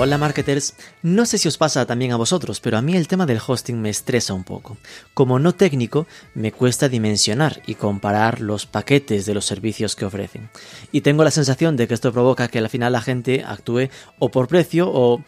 Hola marketers, no sé si os pasa también a vosotros, pero a mí el tema del hosting me estresa un poco. Como no técnico, me cuesta dimensionar y comparar los paquetes de los servicios que ofrecen. Y tengo la sensación de que esto provoca que al final la gente actúe o por precio o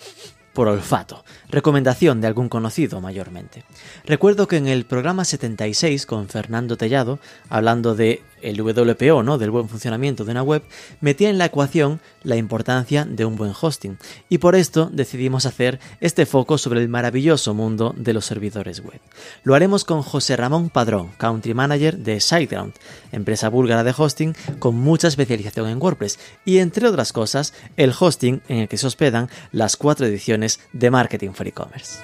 olfato, recomendación de algún conocido mayormente. Recuerdo que en el programa 76 con Fernando Tellado, hablando de el WPO, ¿no? del buen funcionamiento de una web, metía en la ecuación la importancia de un buen hosting. Y por esto decidimos hacer este foco sobre el maravilloso mundo de los servidores web. Lo haremos con José Ramón Padrón, Country Manager de SiteGround, empresa búlgara de hosting con mucha especialización en WordPress y entre otras cosas el hosting en el que se hospedan las cuatro ediciones de Marketing for E-Commerce.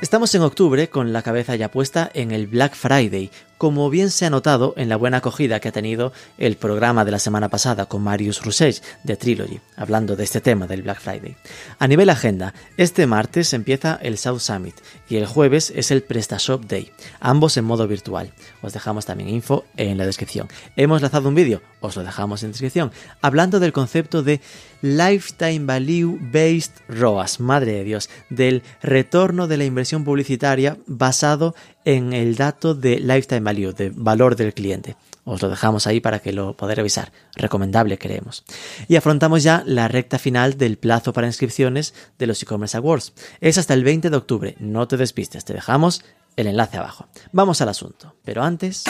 Estamos en octubre con la cabeza ya puesta en el Black Friday, como bien se ha notado en la buena acogida que ha tenido el programa de la semana pasada con Marius Roussage de Trilogy, hablando de este tema del Black Friday. A nivel agenda, este martes empieza el South Summit y el jueves es el PrestaShop Day, ambos en modo virtual. Os dejamos también info en la descripción. Hemos lanzado un vídeo, os lo dejamos en descripción, hablando del concepto de Lifetime Value Based ROAS, madre de Dios, del retorno de la inversión publicitaria basado en el dato de Lifetime Value, de valor del cliente. Os lo dejamos ahí para que lo podáis revisar. Recomendable, creemos. Y afrontamos ya la recta final del plazo para inscripciones de los e-commerce awards. Es hasta el 20 de octubre. No te despistes, te dejamos el enlace abajo. Vamos al asunto. Pero antes...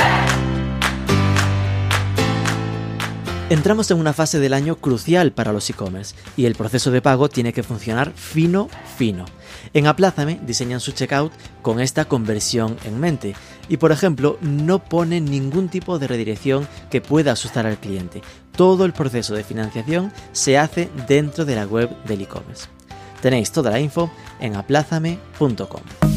Entramos en una fase del año crucial para los e-commerce y el proceso de pago tiene que funcionar fino, fino. En Aplázame diseñan su checkout con esta conversión en mente y por ejemplo no ponen ningún tipo de redirección que pueda asustar al cliente. Todo el proceso de financiación se hace dentro de la web del e-commerce. Tenéis toda la info en aplázame.com.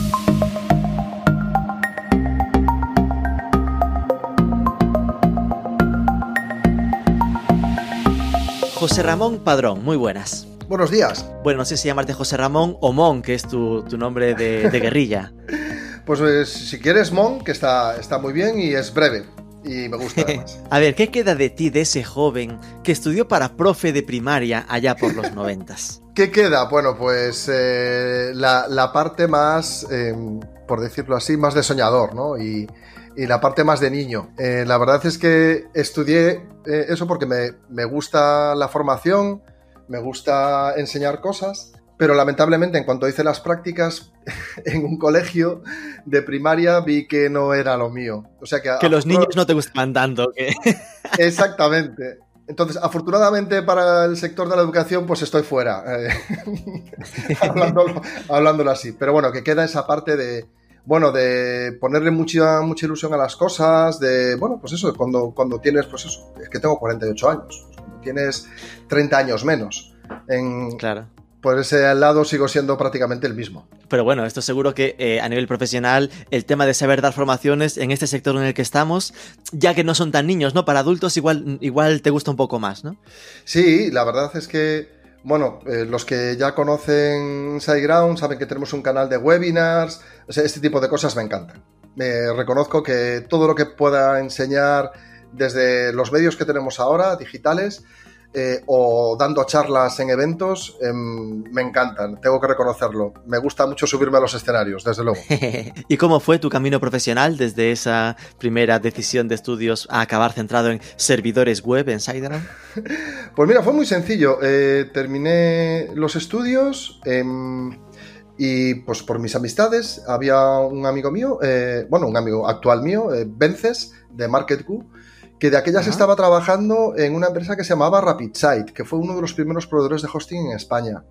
José Ramón Padrón, muy buenas. Buenos días. Bueno, no sé si llamarte José Ramón o Mon, que es tu, nombre de, guerrilla. pues, pues, si quieres Mon, que está, está muy bien y es breve. Y me gusta además. A ver, ¿qué queda de ti, de ese joven que estudió para profe de primaria allá por los noventas? ¿Qué queda? Bueno, pues eh, la, parte más, em, por decirlo así, más de soñador, ¿no? Y, y la parte más de niño. Eh, la verdad es que estudié eh, eso porque me, gusta la formación, me gusta enseñar cosas, pero lamentablemente en cuanto hice las prácticas en un colegio de primaria vi que no era lo mío. O sea que, que los niños no te gustaban tanto. Exactamente. Entonces, afortunadamente para el sector de la educación, pues estoy fuera, eh, hablándolo así. Pero bueno, que queda esa parte de, bueno, de ponerle mucha, mucha ilusión a las cosas, de, bueno, pues eso, cuando, cuando tienes, pues eso, es que tengo 48 años, cuando tienes 30 años menos. En, claro. Por ese lado sigo siendo prácticamente el mismo. Pero bueno, esto seguro que eh, a nivel profesional, el tema de saber dar formaciones en este sector en el que estamos, ya que no son tan niños, ¿no? Para adultos igual, igual te gusta un poco más, ¿no? Sí, la verdad es que bueno, eh, los que ya conocen SiteGround saben que tenemos un canal de webinars, o sea, este tipo de cosas me encantan. Me reconozco que todo lo que pueda enseñar desde los medios que tenemos ahora, digitales, eh, o dando charlas en eventos, em, me encantan, tengo que reconocerlo. Me gusta mucho subirme a los escenarios, desde luego. ¿Y cómo fue tu camino profesional desde esa primera decisión de estudios a acabar centrado en servidores web en SiteGround? pues mira, fue muy sencillo. Eh, terminé los estudios. Em, y pues por mis amistades había un amigo mío, eh, bueno, un amigo actual mío, Vences, de MarketQ, que de aquellas estaba trabajando en una empresa que se llamaba RapidSite, que fue uno de los primeros proveedores de hosting en España.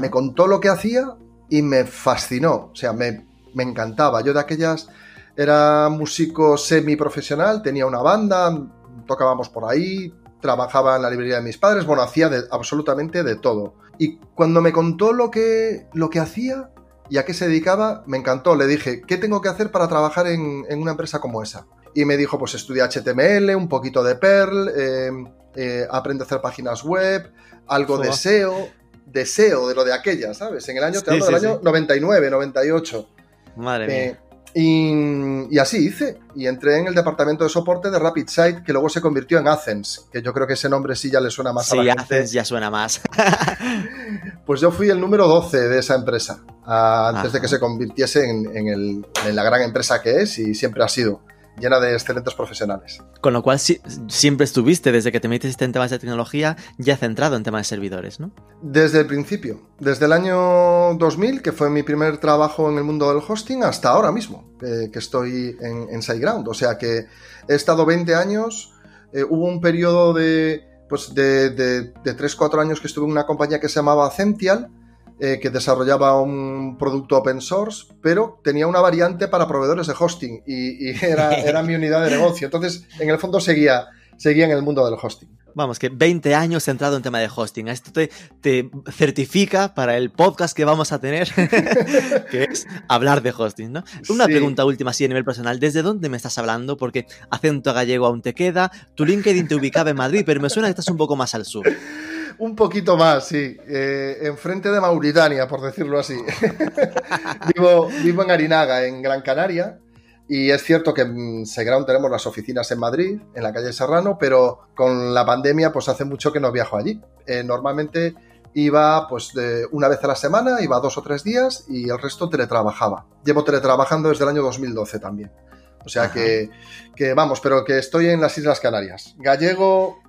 Me contó lo que hacía y me fascinó, o sea, me, me encantaba. Yo de aquellas era músico semiprofesional, tenía una banda, tocábamos por ahí, trabajaba en la librería de mis padres, bueno, hacía absolutamente de todo. Y cuando me contó lo que, lo que hacía, y a qué se dedicaba, me encantó. Le dije, ¿qué tengo que hacer para trabajar en, en una empresa como esa? Y me dijo, pues estudia HTML, un poquito de Perl, eh, eh, aprende a hacer páginas web, algo de SEO, deseo de lo de aquella, ¿sabes? En el año, te Sí, hablo del sí, año 99, 98. Madre mía. Eh, y, y así hice. Y entré en el departamento de soporte de RapidSite, que luego se convirtió en Athens, que yo creo que ese nombre sí ya le suena más a Sí, la gente. haces ya suena más. Pues yo fui el número 12 de esa empresa, antes de que se convirtiese en, en el- en la gran empresa que es y siempre ha sido, llena de excelentes profesionales. Con lo cual si- siempre estuviste, desde que te metiste en temas de tecnología, ya centrado en temas de servidores, ¿no? Desde el principio, desde el año 2000, que fue mi primer trabajo en el mundo del hosting, hasta ahora mismo, eh, que estoy en, en SiteGround. O sea que he estado 20 años, eh, hubo un periodo de, pues de, de, de 3-4 años que estuve en una compañía que se llamaba Cential, eh, que desarrollaba un producto open source, pero tenía una variante para proveedores de hosting y, y era, era mi unidad de negocio. Entonces, en el fondo seguía, seguía en el mundo del hosting. Vamos, que 20 años centrado en tema de hosting. Esto te, te certifica para el podcast que vamos a tener, que es hablar de hosting, ¿no? Una Sí. pregunta última, así a nivel personal. ¿Desde dónde me estás hablando? Porque acento gallego aún te queda. Tu LinkedIn te ubicaba en Madrid, pero me suena que estás un poco más al sur. Un poquito más, sí. Eh, enfrente de Mauritania, por decirlo así. vivo, vivo en Arinaga, en Gran Canaria. Y es cierto que en Seground tenemos las oficinas en Madrid, en la calle Serrano, pero con la pandemia, pues hace mucho que no viajo allí. Eh, normalmente iba pues de una vez a la semana, iba dos o tres días y el resto teletrabajaba. Llevo teletrabajando desde el año 2012 también. O sea que, que vamos, pero que estoy en las Islas Canarias. Gallego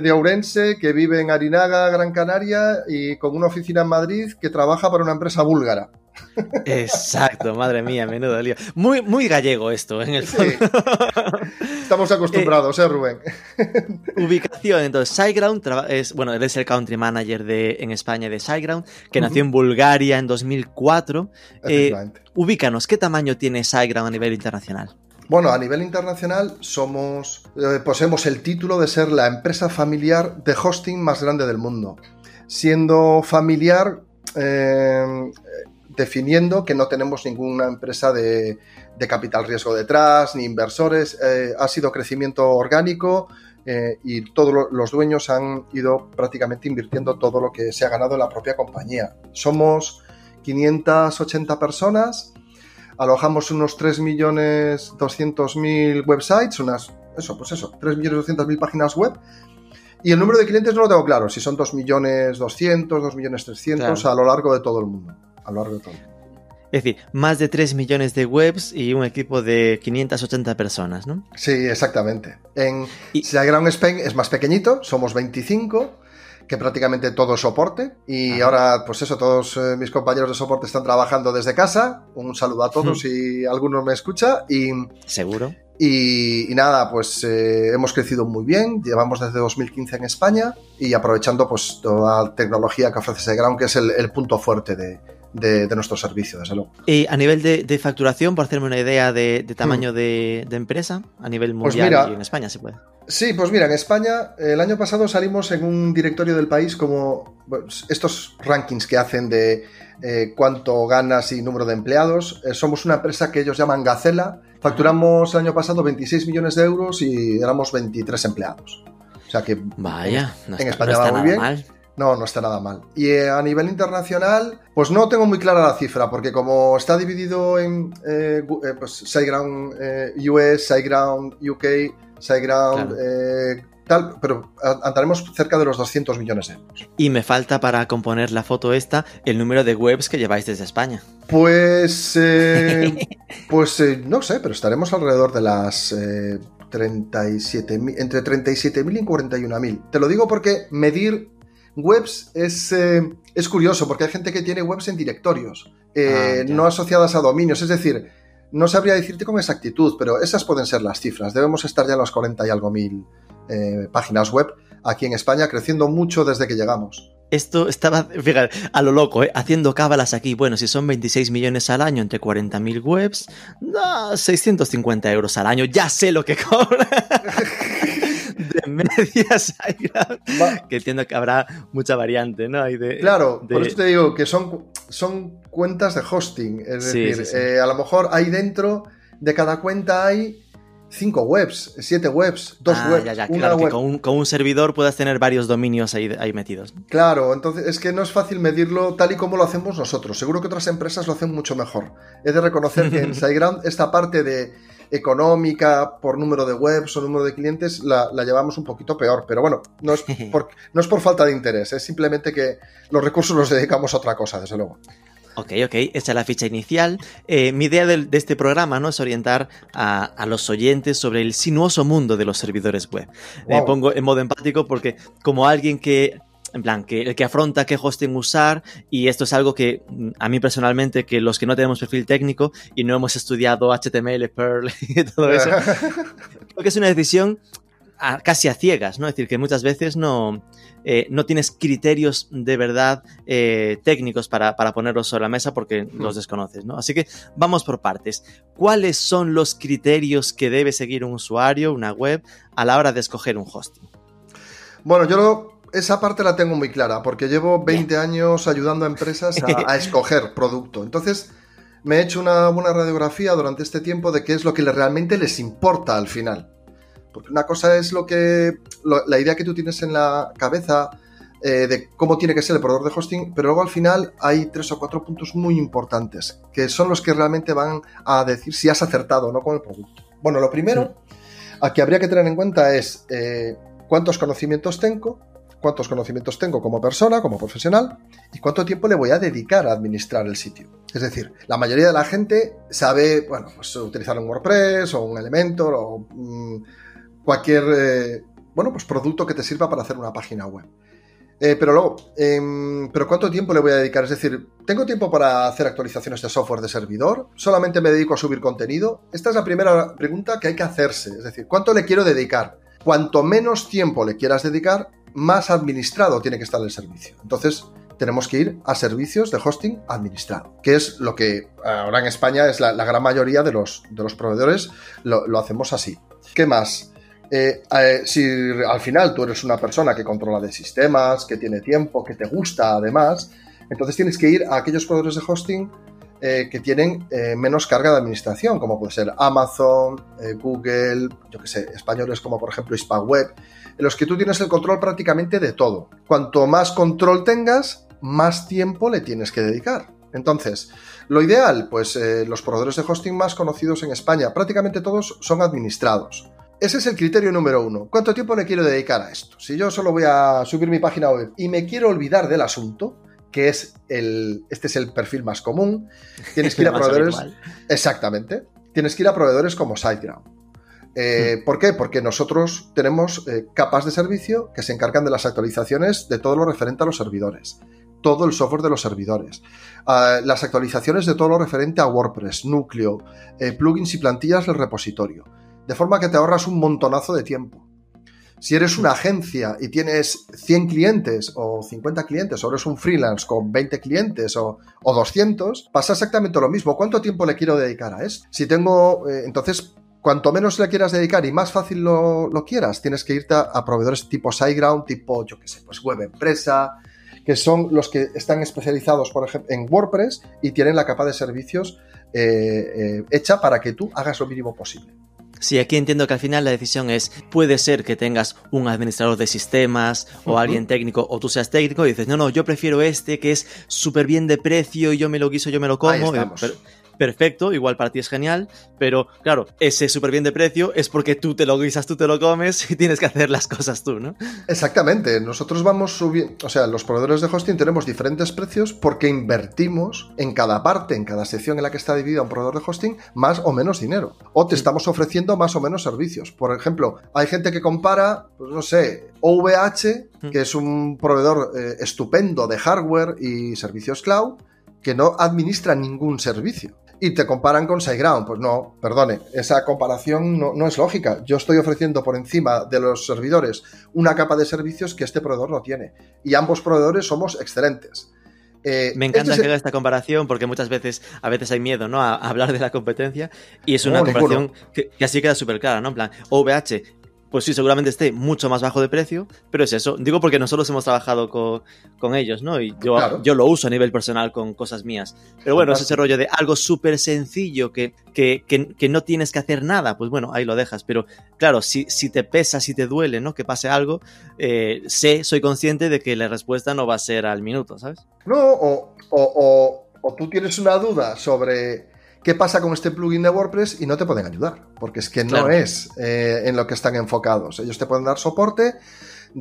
de Ourense, que vive en Arinaga, Gran Canaria, y con una oficina en Madrid que trabaja para una empresa búlgara. Exacto, madre mía, menudo lío. Muy, muy gallego esto, en el Sí. fondo. Estamos acostumbrados, ¿eh, Rubén? Ubicación, entonces, SiteGround traba- es, bueno, eres el country manager de, en España de SiteGround, que nació en Bulgaria en 2004. Eh, ubícanos, ¿qué tamaño tiene SiteGround a nivel internacional? Bueno, a nivel internacional somos, eh, poseemos el título de ser la empresa familiar de hosting más grande del mundo. Siendo familiar, eh, definiendo que no tenemos ninguna empresa de, capital riesgo detrás, ni inversores. eh, ha sido crecimiento orgánico y todos lo- los dueños han ido prácticamente invirtiendo todo lo que se ha ganado en la propia compañía. Somos 580 personas alojamos unos 3.200.000 websites, unas, eso, pues eso, 3.200.000 páginas web. Y el número de clientes no lo tengo claro, si son 2.200.000, 2.300.000 Claro. a lo largo de todo el mundo. A lo largo de todo. Es decir, más de 3 millones de webs y un equipo de 580 personas, ¿no? Sí, exactamente. En Y- Spain es más pequeñito, somos 25, que prácticamente todo soporte. Y Ajá. ahora, pues eso, todos eh, mis compañeros de soporte están trabajando desde casa. Un saludo a todos si alguno me escucha. Y, Seguro. Y, y nada, pues eh, hemos crecido muy bien, llevamos desde 2015 en España y aprovechando pues toda la tecnología que ofrece SiteGround, que es el, el punto fuerte de, de- de nuestro servicio, desde luego. Y a nivel de, de facturación, por hacerme una idea de, de tamaño de, de empresa, a nivel Hmm. Pues mundial mira- y en España se puede. Sí, pues mira, en España el año pasado salimos en un directorio del país como estos rankings que hacen de eh, cuánto ganas y número de empleados. Eh, somos una empresa que ellos llaman Gacela. Facturamos el año pasado 26 millones de euros y éramos 23 empleados. O sea que Vaya, no en está, España no va muy nada bien. mal. No, no está nada mal. Y eh, a nivel internacional, pues no tengo muy clara la cifra, porque como está dividido en eh, pues SiteGround eh, US, SiteGround UK, SiteGround Claro. eh, tal, pero andaremos cerca de los 200 millones de euros. Y me falta para componer la foto esta el número de webs que lleváis desde España. Pues, eh, pues eh, no sé, pero estaremos alrededor de las eh, 37.000, entre 37.000 y 41.000. Te lo digo porque medir webs es, es curioso, porque hay gente que tiene webs en directorios, Ah, no asociadas a dominios, es decir, no sabría decirte con exactitud, pero esas pueden ser las cifras. Debemos estar ya en los 40 y algo mil eh, páginas web aquí en España, creciendo mucho desde que llegamos. Esto estaba, fíjate, a lo loco, ¿eh? haciendo cábalas aquí. Bueno, si son 26 millones al año entre 40.000 webs, no, 650 euros al año. Ya sé lo que cobra. De que entiendo que habrá mucha variante, ¿no? de, claro, por eso te digo que son, son cuentas de hosting. Es decir, eh, a lo mejor ahí dentro de cada cuenta hay cinco webs, siete webs, dos ah, webs. Ya, ya, claro, que con un, servidor puedes tener varios dominios ahí, ahí metidos. Claro, entonces es que no es fácil medirlo tal y como lo hacemos nosotros. Seguro que otras empresas lo hacen mucho mejor. He de reconocer que en SiteGround esta parte de económica por número de webs o número de clientes la, llevamos un poquito peor. Pero bueno, no es, por, no es por falta de interés, es simplemente que los recursos los dedicamos a otra cosa, desde luego. Ok, ok, esta es la ficha inicial. Eh, mi idea de, este programa ¿no? es orientar a, los oyentes sobre el sinuoso mundo de los servidores web. Me pongo en modo empático porque como alguien que en plan, que el que afronta qué hosting usar, y esto es algo que mm, a mí personalmente, que los que no tenemos perfil técnico y no hemos estudiado HTML, Perl y todo eso, creo que es una decisión casi a ciegas, ¿no? Es decir, que muchas veces no, eh, no tienes criterios de verdad eh, técnicos para, ponerlos sobre la mesa porque hmm. los desconoces, ¿no? Así que vamos por partes. ¿Cuáles son los criterios que debe seguir un usuario, una web, a la hora de escoger un hosting? Bueno, yo esa parte la tengo muy clara porque llevo 20 años ayudando a empresas a, a escoger producto. Entonces, me he hecho una buena radiografía durante este tiempo de qué es lo que realmente les importa al final. Porque una cosa es lo que. la idea que tú tienes en la cabeza eh, de cómo tiene que ser el proveedor de hosting, pero luego al final hay tres o cuatro puntos muy importantes, que son los que realmente van a decir si has acertado o no con el producto. Bueno, lo primero a que habría que tener en cuenta es eh, cuántos conocimientos tengo, cuántos conocimientos tengo como persona, como profesional, y cuánto tiempo le voy a dedicar a administrar el sitio. Es decir, la mayoría de la gente sabe, bueno, pues utilizar un WordPress o un Elementor o mm, cualquier eh, bueno, pues producto que te sirva para hacer una página web. Eh, pero luego, em, ¿pero cuánto tiempo le voy a dedicar? Es decir, ¿tengo tiempo para hacer actualizaciones de software de servidor? ¿Solamente me dedico a subir contenido? Esta es la primera pregunta que hay que hacerse. Es decir, ¿cuánto le quiero dedicar? Cuanto menos tiempo le quieras dedicar, más administrado tiene que estar el servicio. Entonces, tenemos que ir a servicios de hosting administrado, que es lo que ahora en España es la, gran mayoría de los, de los proveedores, lo, hacemos así. ¿Qué más? Eh, eh, si al final tú eres una persona que controla de sistemas, que tiene tiempo, que te gusta además, entonces tienes que ir a aquellos proveedores de hosting eh, que tienen menos carga de administración, como puede ser Amazon, Google, yo que sé, españoles como por ejemplo Hispaweb, en los que tú tienes el control prácticamente de todo. Cuanto más control tengas, más tiempo le tienes que dedicar. Entonces, lo ideal, pues los proveedores de hosting más conocidos en España, prácticamente todos son administrados. Ese es el criterio número uno. ¿Cuánto tiempo le quiero dedicar a esto? Si yo solo voy a subir mi página web y me quiero olvidar del asunto, que es el. Este es el perfil más común. Tienes que ir a proveedores. Exactamente. Tienes que ir a proveedores como SiteGround. Eh, hmm. ¿Por qué? Porque nosotros tenemos eh, capas de servicio que se encargan de las actualizaciones de todo lo referente a los servidores, todo el software de los servidores, ah, las actualizaciones de todo lo referente a WordPress, núcleo, eh, plugins y plantillas del repositorio de forma que te ahorras un montonazo de tiempo. Si eres una agencia y tienes 100 clientes o 50 clientes, o eres un freelance con 20 clientes o, 200, pasa exactamente lo mismo. ¿Cuánto tiempo le quiero dedicar a esto? Si tengo, eh, entonces, cuanto menos le quieras dedicar y más fácil lo, quieras, tienes que irte a, proveedores tipo SiteGround, tipo, yo qué sé, pues web empresa, que son los que están especializados, por ejemplo, en WordPress y tienen la capa de servicios eh, eh, hecha para que tú hagas lo mínimo posible. Sí, aquí entiendo que al final la decisión es, puede ser que tengas un administrador de sistemas o alguien técnico o tú seas técnico y dices, no, no, yo prefiero este que es súper bien de precio y yo me lo guiso, yo me lo como perfecto, igual para ti es genial, pero claro, ese súper bien de precio es porque tú te lo guisas, tú te lo comes y tienes que hacer las cosas tú, ¿no? Exactamente, nosotros vamos subiendo, o sea, los proveedores de hosting tenemos diferentes precios porque invertimos en cada parte, en cada sección en la que está dividida un proveedor de hosting, más o menos dinero. O te estamos ofreciendo más o menos servicios. Por ejemplo, hay gente que compara, pues no sé, OVH, mm. que es un proveedor eh, estupendo de hardware y servicios cloud, que no administra ningún servicio y te comparan con SiteGround. Pues no, perdone, esa comparación no, es lógica. Yo estoy ofreciendo por encima de los servidores una capa de servicios que este proveedor no tiene. Y ambos proveedores somos excelentes. Eh, Me encanta este que haga esta comparación porque muchas veces, a veces hay miedo, ¿no? A, hablar de la competencia y es una comparación que, así queda súper clara, ¿no? En plan, OVH pues sí, seguramente esté mucho más bajo de precio, pero es eso. Digo porque nosotros hemos trabajado con, ellos, ¿no? Y yo, yo lo uso a nivel personal con cosas mías. Pero bueno, es ese rollo de algo súper sencillo que, que, que, no tienes que hacer nada, pues bueno, ahí lo dejas. Pero claro, si, si te pesa, si te duele, ¿no? Que pase algo, eh, sé, soy consciente de que la respuesta no va a ser al minuto, ¿sabes? No, o, o, o tú tienes una duda sobre qué pasa con este plugin de WordPress y no te pueden ayudar, porque es que no es eh, en lo que están enfocados. Ellos te pueden dar soporte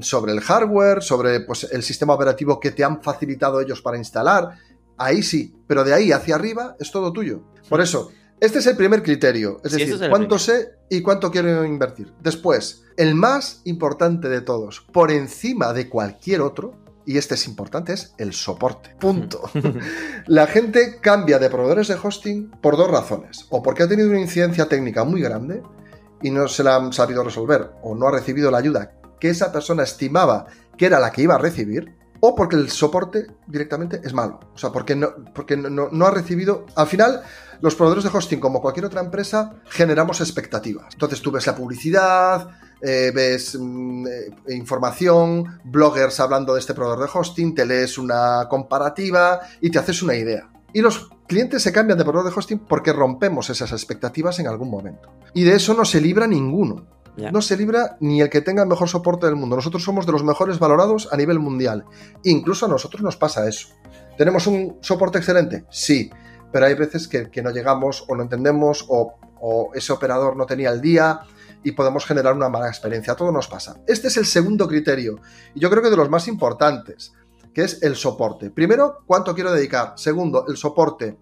sobre el hardware, sobre pues, el sistema operativo que te han facilitado ellos para instalar. Ahí sí, pero de ahí hacia arriba es todo tuyo. Por eso, este es el primer criterio, es decir, cuánto sé y cuánto quiero invertir. Después, el más importante de todos, por encima de cualquier otro, y este es importante, es el soporte. Punto. la gente cambia de proveedores de hosting por dos razones. O porque ha tenido una incidencia técnica muy grande y no se la han sabido resolver, o no ha recibido la ayuda que esa persona estimaba que era la que iba a recibir, o porque el soporte directamente es malo. O sea, porque no, porque no, ha recibido. Al final, los proveedores de hosting, como cualquier otra empresa, generamos expectativas. Entonces tú ves la publicidad, eh, ves mm, eh, información, bloggers hablando de este proveedor de hosting, te lees una comparativa y te haces una idea. Y los clientes se cambian de proveedor de hosting porque rompemos esas expectativas en algún momento. Y de eso no se libra ninguno. No se libra ni el que tenga el mejor soporte del mundo. Nosotros somos de los mejores valorados a nivel mundial. Incluso a nosotros nos pasa eso. ¿Tenemos un soporte excelente? Sí, pero hay veces que, no llegamos o no entendemos o, o ese operador no tenía el día y podemos generar una mala experiencia. Todo nos pasa. Este es el segundo criterio y yo creo que de los más importantes, que es el soporte. Primero, ¿cuánto quiero dedicar? Segundo, el soporte.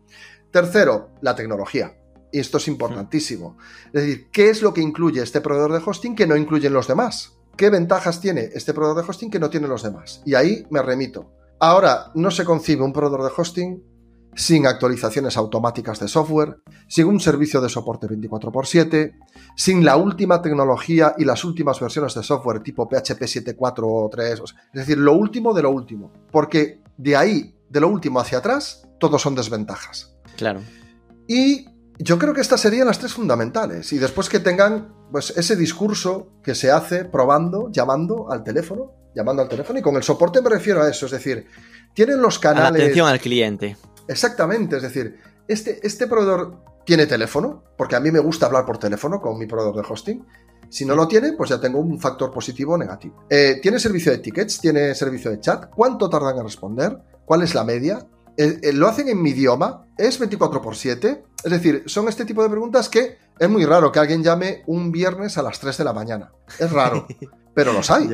Tercero, la tecnología. Y esto es importantísimo. Es decir, ¿qué es lo que incluye este proveedor de hosting que no incluyen los demás? ¿Qué ventajas tiene este proveedor de hosting que no tienen los demás? Y ahí me remito. Ahora, no se concibe un proveedor de hosting sin actualizaciones automáticas de software, sin un servicio de soporte 24x7, sin la última tecnología y las últimas versiones de software tipo PHP 7.4 o 3, es decir, lo último de lo último, porque de ahí, de lo último hacia atrás, todos son desventajas. Claro. Y yo creo que estas serían las tres fundamentales, y después que tengan pues, ese discurso que se hace probando, llamando al teléfono, llamando al teléfono, y con el soporte me refiero a eso, es decir, tienen los canales... la atención al cliente. Exactamente, es decir, este, este proveedor tiene teléfono, porque a mí me gusta hablar por teléfono con mi proveedor de hosting. Si no lo tiene, pues ya tengo un factor positivo o negativo. Eh, ¿Tiene servicio de tickets? ¿Tiene servicio de chat? ¿Cuánto tardan en responder? ¿Cuál es la media? Eh, eh, ¿Lo hacen en mi idioma? ¿Es 24 x 7? Es decir, son este tipo de preguntas que es muy raro que alguien llame un viernes a las 3 de la mañana. Es raro, pero los hay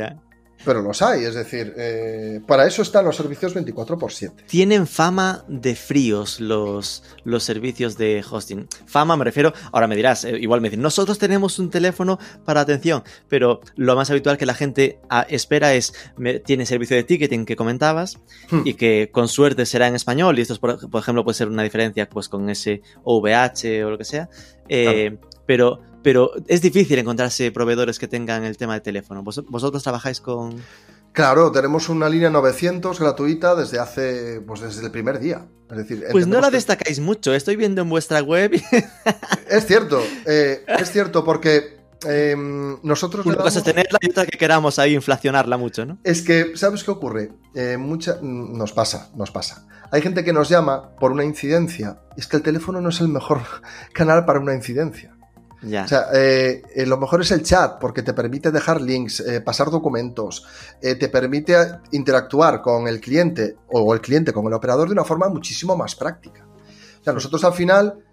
pero los hay, es decir, eh, para eso están los servicios 24 x 7. Tienen fama de fríos los, los servicios de hosting. Fama me refiero, ahora me dirás, eh, igual me dicen, nosotros tenemos un teléfono para atención, pero lo más habitual que la gente ah, espera es, tiene servicio de ticketing que comentabas hmm. y que con suerte será en español y esto, por, ejemplo, puede ser una diferencia pues con ese OVH o lo que sea, eh, pero pero es difícil encontrarse proveedores que tengan el tema de teléfono. ¿Vosotros trabajáis con...? Claro, tenemos una línea 900 gratuita desde hace, pues desde el primer día. Es decir, pues no la destacáis mucho, estoy viendo en vuestra web. es cierto, eh, es cierto, porque em, nosotros... Una cosa es tenerla y otra que queramos ahí inflacionarla mucho, ¿no? Es que, ¿sabes qué ocurre? Eh, mucha... Nos pasa, nos pasa. Hay gente que nos llama por una incidencia. Es que el teléfono no es el mejor canal para una incidencia. O sea, eh, eh, lo mejor es el chat porque te permite dejar links, eh, pasar documentos, te permite interactuar con el cliente o el cliente con el operador de una forma muchísimo más práctica. O sea, nosotros al final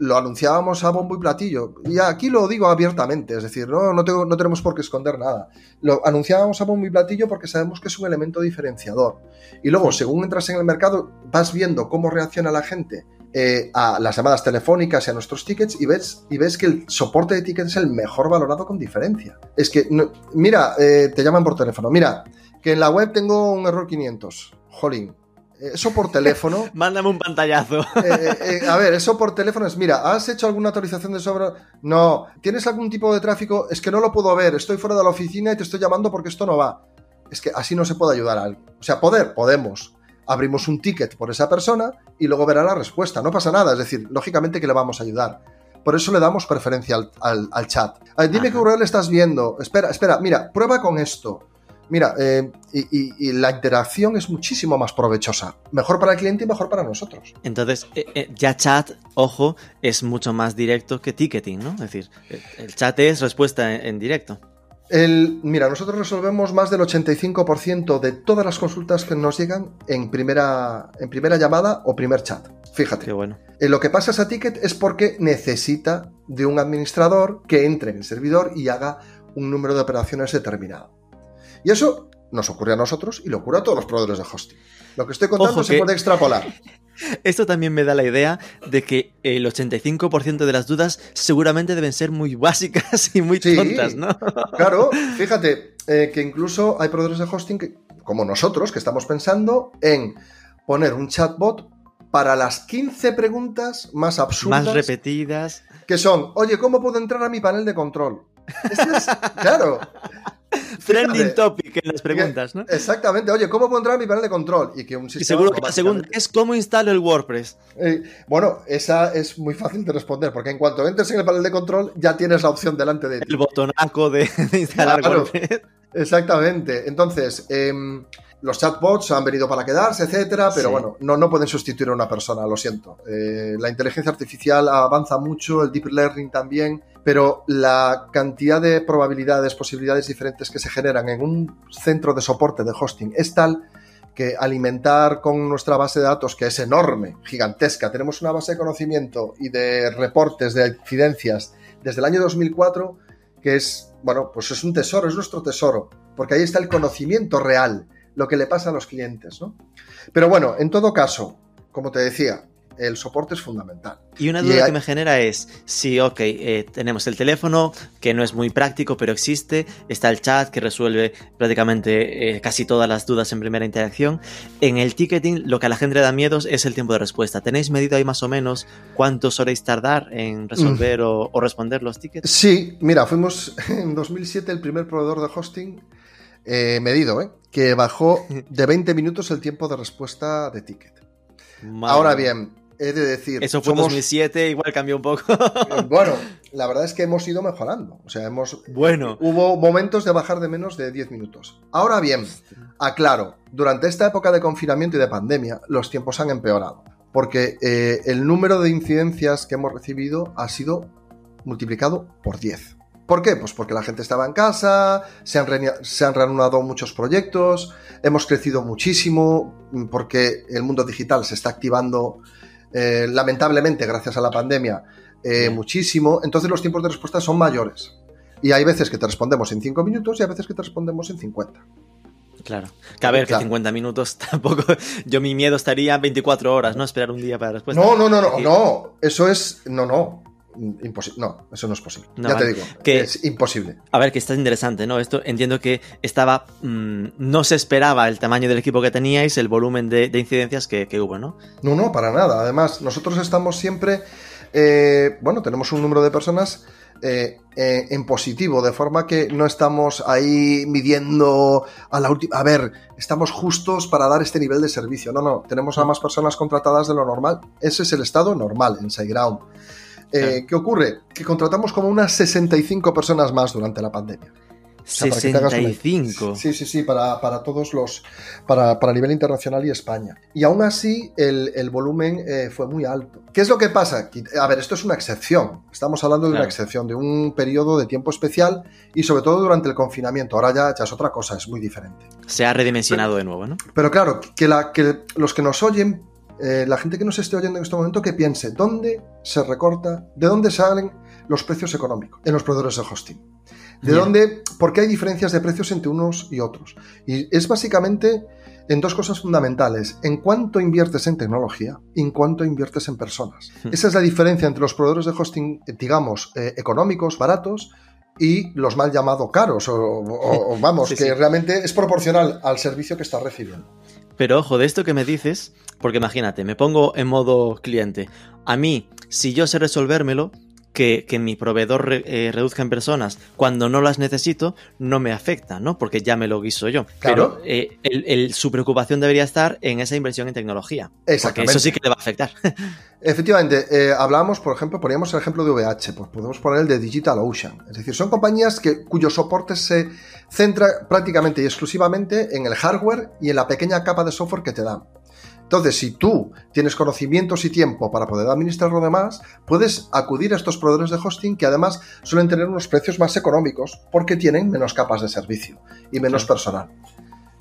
lo anunciábamos a bombo y platillo. Y aquí lo digo abiertamente, es decir, no, no, no, tenemos por qué esconder nada. Lo anunciábamos a bombo y platillo porque sabemos que es un elemento diferenciador. Y luego, según entras en el mercado, vas viendo cómo reacciona la gente eh, a las llamadas telefónicas y a nuestros tickets y ves, y ves que el soporte de tickets es el mejor valorado con diferencia. Es que, mira, eh, te llaman por teléfono. Mira, que en la web tengo un error 500. Jolín, eh, eso por teléfono. Mándame un pantallazo. a ver, eso por teléfono es, mira, ¿has hecho alguna autorización de sobra? No. ¿Tienes algún tipo de tráfico? Es que no lo puedo ver, estoy fuera de la oficina y te estoy llamando porque esto no va. Es que así no se puede ayudar a alguien. O sea, poder, podemos abrimos un ticket por esa persona y luego verá la respuesta. No pasa nada, es decir, lógicamente que le vamos a ayudar. por eso le damos preferencia al, chat. dime qué URL estás viendo. Espera, espera, mira, prueba con esto. Mira, eh, y, la interacción es muchísimo más provechosa. Mejor para el cliente y mejor para nosotros. Entonces, eh, eh, ya chat, ojo, es mucho más directo que ticketing, ¿no? Es decir, el chat es respuesta en, directo. El, mira, nosotros resolvemos más del 85% de todas las consultas que nos llegan en primera, en primera llamada o primer chat. Fíjate. Qué bueno. lo que pasa esa ticket es porque necesita de un administrador que entre en el servidor y haga un número de operaciones determinado. Y eso nos ocurre a nosotros y lo ocurre a todos los proveedores de hosting. Lo que estoy contando se puede extrapolar. Esto también me da la idea de que el 85% de las dudas seguramente deben ser muy básicas y muy tontas, ¿no? Claro, fíjate eh, que incluso hay proveedores de hosting que, como nosotros, que estamos pensando en poner un chatbot para las 15 preguntas más absurdas. Más repetidas. Que son, oye, ¿cómo puedo entrar a mi panel de control? claro. Trending topic en las preguntas, ¿no? Exactamente. Oye, ¿cómo puedo entrar a mi panel de control? Y que un sistema. Y seguro que la segunda es cómo instalo el WordPress. Eh, bueno, esa es muy fácil de responder, porque en cuanto entres en el panel de control, ya tienes la opción delante de ti. El botonaco de, instalar WordPress. Exactamente. Entonces, em, los chatbots han venido para quedarse, etcétera, pero bueno, no, no pueden sustituir a una persona, lo siento. Eh, la inteligencia artificial avanza mucho, el deep learning también, pero la cantidad de probabilidades, posibilidades diferentes que se generan en un centro de soporte de hosting es tal que alimentar con nuestra base de datos, que es enorme, gigantesca, tenemos una base de conocimiento y de reportes de incidencias desde el año 2004, que es, bueno, pues es un tesoro, es nuestro tesoro, porque ahí está el conocimiento real lo que le pasa a los clientes, ¿no? Pero bueno, en todo caso, como te decía, el soporte es fundamental. Y una duda que me genera es, si, ok, eh, tenemos el teléfono, que no es muy práctico, pero existe, está el chat que resuelve prácticamente eh, casi todas las dudas en primera interacción. En el ticketing, lo que a la gente le da miedos es el tiempo de respuesta. ¿Tenéis medido ahí más o menos cuánto soléis tardar en resolver mm. o, o, responder los tickets? Sí, mira, fuimos en 2007 el primer proveedor de hosting eh, medido, ¿eh? Que bajó de 20 minutos el tiempo de respuesta de ticket. Ahora bien, he de decir. Eso fue en 2007, igual cambió un poco. bueno, la verdad es que hemos ido mejorando. O sea, hemos. Bueno. Hubo momentos de bajar de menos de 10 minutos. Ahora bien, aclaro, durante esta época de confinamiento y de pandemia, los tiempos han empeorado. Porque eh, el número de incidencias que hemos recibido ha sido multiplicado por 10. ¿Por qué? Pues porque la gente estaba en casa, se han, se han reanudado muchos proyectos, hemos crecido muchísimo, mm, porque el mundo digital se está activando eh, lamentablemente gracias a la pandemia eh, muchísimo, entonces los tiempos de respuesta son mayores. Y hay veces que te respondemos en 5 minutos y hay veces que te respondemos en 50. Claro. Que a ver, que 50 minutos tampoco. Yo mi miedo estaría 24 horas, ¿no? Esperar un día para la respuesta. No, no, no, no, no. Eso es. No, no. Imposible. No, eso no es posible. ya te digo. Que, es imposible. A ver, que está interesante, ¿no? Esto entiendo que estaba. Mm, no se esperaba el tamaño del equipo que teníais, el volumen de, incidencias que, hubo, ¿no? No, no, para nada. Además, nosotros estamos siempre. Eh, bueno, tenemos un número de personas. Eh, eh, en positivo, de forma que no estamos ahí midiendo a la última. A ver, estamos justos para dar este nivel de servicio. No, no, tenemos a más personas contratadas de lo normal. Ese es el estado normal en SiteGround. Eh, ¿Qué ocurre? Que contratamos como unas 65 personas más durante la pandemia. 65. Sí, sí, sí, para, todos los. Para, para, nivel internacional y España. Y aún así, el, volumen eh, fue muy alto. ¿Qué es lo que pasa? A ver, esto es una excepción. Estamos hablando de una excepción, de un periodo de tiempo especial y sobre todo durante el confinamiento. Ahora ya, ya es otra cosa, es muy diferente. Se ha redimensionado de nuevo, ¿no? Pero claro, que, la, que los que nos oyen eh, la gente que nos esté oyendo en este momento que piense dónde se recorta, de dónde salen los precios económicos en los proveedores de hosting. De dónde, por qué hay diferencias de precios entre unos y otros. Y es básicamente en dos cosas fundamentales, en cuánto inviertes en tecnología y en cuánto inviertes en personas. Hmm. Esa es la diferencia entre los proveedores de hosting, digamos, eh, económicos, baratos, y los mal llamados caros, o, vamos, que realmente es proporcional al servicio que estás recibiendo. Pero ojo, de esto que me dices, porque imagínate, me pongo en modo cliente. A mí, si yo sé resolvérmelo, que, que mi proveedor re- eh, reduzca en personas cuando no las necesito, no me afecta, ¿no? Porque ya me lo guiso yo. Claro. Pero eh, el- el- su preocupación debería estar en esa inversión en tecnología. Porque Exactamente. eso sí que le va a afectar. Efectivamente, eh, hablábamos, por ejemplo, poníamos el ejemplo de VH, pues podemos poner el de DigitalOcean. Es decir, son compañías que, cuyo soporte se centra prácticamente y exclusivamente en el hardware y en la pequeña capa de software que te dan. Entonces, si tú tienes conocimientos y tiempo para poder administrar lo demás, puedes acudir a estos proveedores de hosting que además suelen tener unos precios más económicos porque tienen menos capas de servicio y menos personal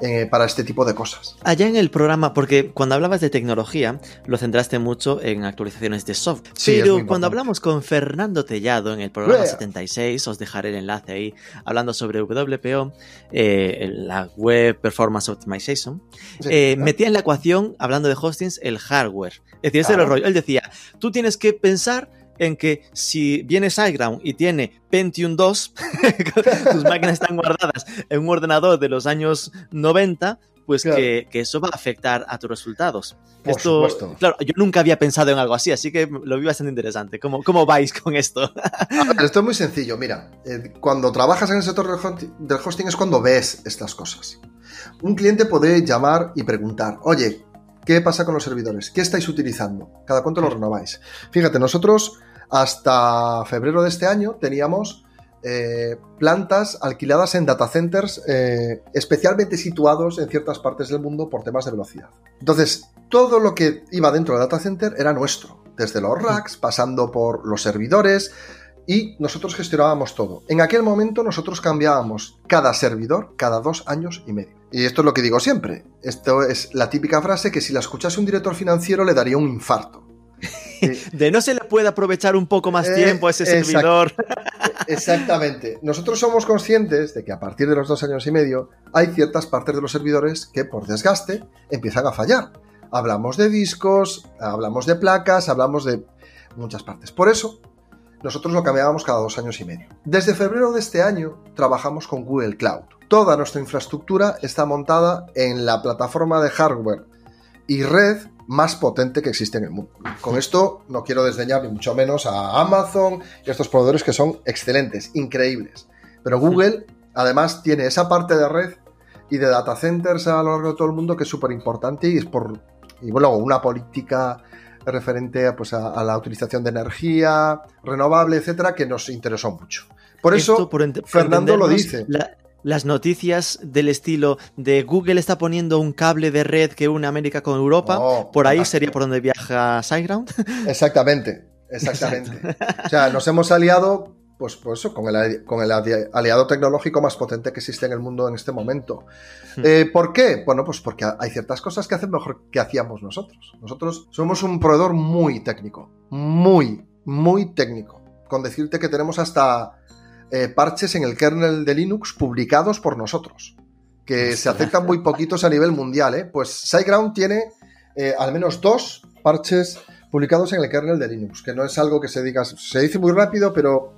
eh, para este tipo de cosas. Allá en el programa, porque cuando hablabas de tecnología, lo centraste mucho en actualizaciones de software. Sí, Pero cuando hablamos con Fernando Tellado en el programa Uea. 76, os dejaré el enlace ahí, hablando sobre WPO, eh, la Web Performance Optimization, Sí, eh, claro. metía en la ecuación, hablando de hostings, el hardware. Es decir, ese era el Claro. rollo. Él decía, tú tienes que pensar en que si viene SiteGround y tiene Pentium 2, tus máquinas están guardadas en un ordenador de los años 90, pues Claro. que, que eso va a afectar a tus resultados. Por esto, supuesto. Claro, yo nunca había pensado en algo así, así que lo vi bastante interesante. ¿Cómo, cómo vais con esto? Ver, esto es muy sencillo, mira, eh, cuando trabajas en el sector del hosting, del hosting es cuando ves estas cosas. Un cliente puede llamar y preguntar, oye, ¿qué pasa con los servidores? ¿Qué estáis utilizando? ¿Cada cuánto lo renováis? Fíjate, nosotros hasta febrero de este año teníamos eh, plantas alquiladas en data centers eh, especialmente situados en ciertas partes del mundo por temas de velocidad. Entonces, todo lo que iba dentro del data center era nuestro, desde los racks, pasando por los servidores, y nosotros gestionábamos todo. En aquel momento nosotros cambiábamos cada servidor cada dos años y medio. Y esto es lo que digo siempre. Esto es la típica frase que si la escuchase un director financiero le daría un infarto. De no se le puede aprovechar un poco más Eh, tiempo a ese servidor. Exactamente. Nosotros somos conscientes de que a partir de los dos años y medio hay ciertas partes de los servidores que por desgaste empiezan a fallar. Hablamos de discos, hablamos de placas, hablamos de muchas partes. Por eso, nosotros lo cambiábamos cada dos años y medio. Desde febrero de este año trabajamos con Google Cloud. Toda nuestra infraestructura está montada en la plataforma de hardware y red más potente que existe en el mundo. Con esto no quiero desdeñar ni mucho menos a Amazon y a estos proveedores que son excelentes, increíbles. Pero Google además tiene esa parte de red y de data centers a lo largo de todo el mundo que es súper importante y es por y luego una política referente a, pues, a, a la utilización de energía renovable, etcétera, que nos interesó mucho. Por eso, por Fernando lo dice. la- las noticias del estilo de Google está poniendo un cable de red que une América con Europa, Oh, por ahí sería por donde viaja SiteGround. Exactamente, exactamente. O sea, nos hemos aliado, pues, pues eso, con el, con el ali- aliado tecnológico más potente que existe en el mundo en este momento. Hmm. Eh, ¿Por qué? Bueno, pues porque hay ciertas cosas que hacen mejor que hacíamos nosotros. Nosotros somos un proveedor muy técnico, muy, muy técnico. Con decirte que tenemos hasta eh, parches en el kernel de Linux publicados por nosotros, que se aceptan muy poquitos a nivel mundial. ¿eh? Pues SiteGround tiene eh, al menos dos parches publicados en el kernel de Linux, que no es algo que se diga, se dice muy rápido, pero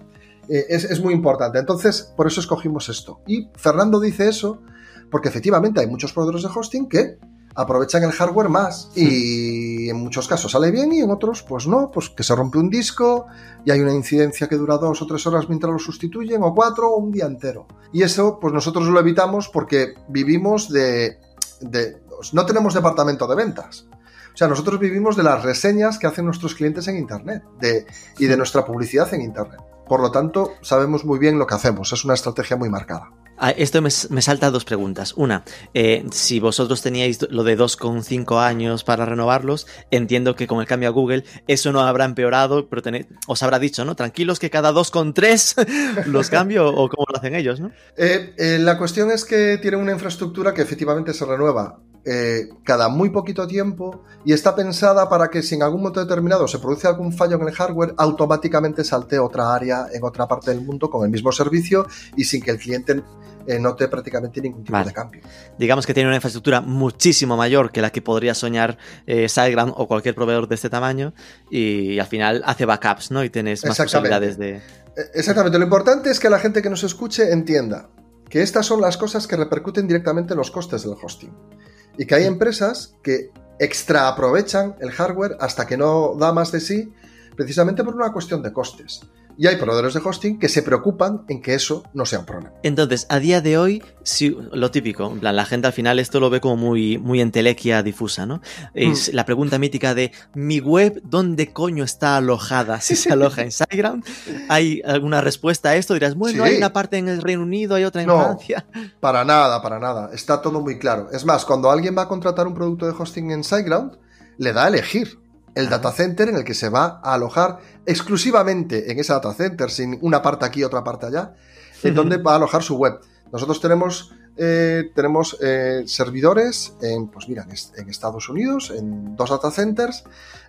eh, es, es muy importante. Entonces, por eso escogimos esto. Y Fernando dice eso porque efectivamente hay muchos proveedores de hosting que aprovechan el hardware más y en muchos casos sale bien y en otros pues no, pues que se rompe un disco y hay una incidencia que dura dos o tres horas mientras lo sustituyen o cuatro o un día entero. Y eso pues nosotros lo evitamos porque vivimos de... de no tenemos departamento de ventas. O sea, nosotros vivimos de las reseñas que hacen nuestros clientes en Internet de, y de nuestra publicidad en Internet. Por lo tanto, sabemos muy bien lo que hacemos. Es una estrategia muy marcada. Ah, Esto me, me salta dos preguntas. Una, eh, si vosotros teníais lo de 2,5 años para renovarlos, entiendo que con el cambio a Google eso no habrá empeorado, pero tenéis- os habrá dicho, ¿no? Tranquilos que cada 2,3 los cambio o cómo lo hacen ellos, ¿no? Eh, eh, la cuestión es que tiene una infraestructura que efectivamente se renueva eh, cada muy poquito tiempo y está pensada para que si en algún momento determinado se produce algún fallo en el hardware, automáticamente salte otra área en otra parte del mundo con el mismo servicio y sin que el cliente eh, note prácticamente ningún tipo Vale. de cambio. Digamos que tiene una infraestructura muchísimo mayor que la que podría soñar eh, SiteGround o cualquier proveedor de este tamaño y al final hace backups, ¿no? Y tienes más posibilidades de... Eh, Exactamente, lo importante es que la gente que nos escuche entienda que estas son las cosas que repercuten directamente en los costes del hosting. Y que hay empresas que extra aprovechan el hardware hasta que no da más de sí, precisamente por una cuestión de costes. Y hay proveedores de hosting que se preocupan en que eso no sea un problema. Entonces, a día de hoy, sí, lo típico, en plan, la gente al final esto lo ve como muy, muy entelequia difusa, ¿no? Es la pregunta mítica de mi web, ¿dónde coño está alojada? Si se aloja en SiteGround, ¿hay alguna respuesta a esto? Dirás, bueno, Sí. hay una parte en el Reino Unido, hay otra en No. Francia. Para nada, para nada. Está todo muy claro. Es más, cuando alguien va a contratar un producto de hosting en SiteGround, le da a elegir el data center en el que se va a alojar exclusivamente en ese data center, sin una parte aquí, otra parte allá, en donde va a alojar su web. Nosotros tenemos, eh, tenemos eh, servidores en, pues mira, en, est- en Estados Unidos, en dos data centers,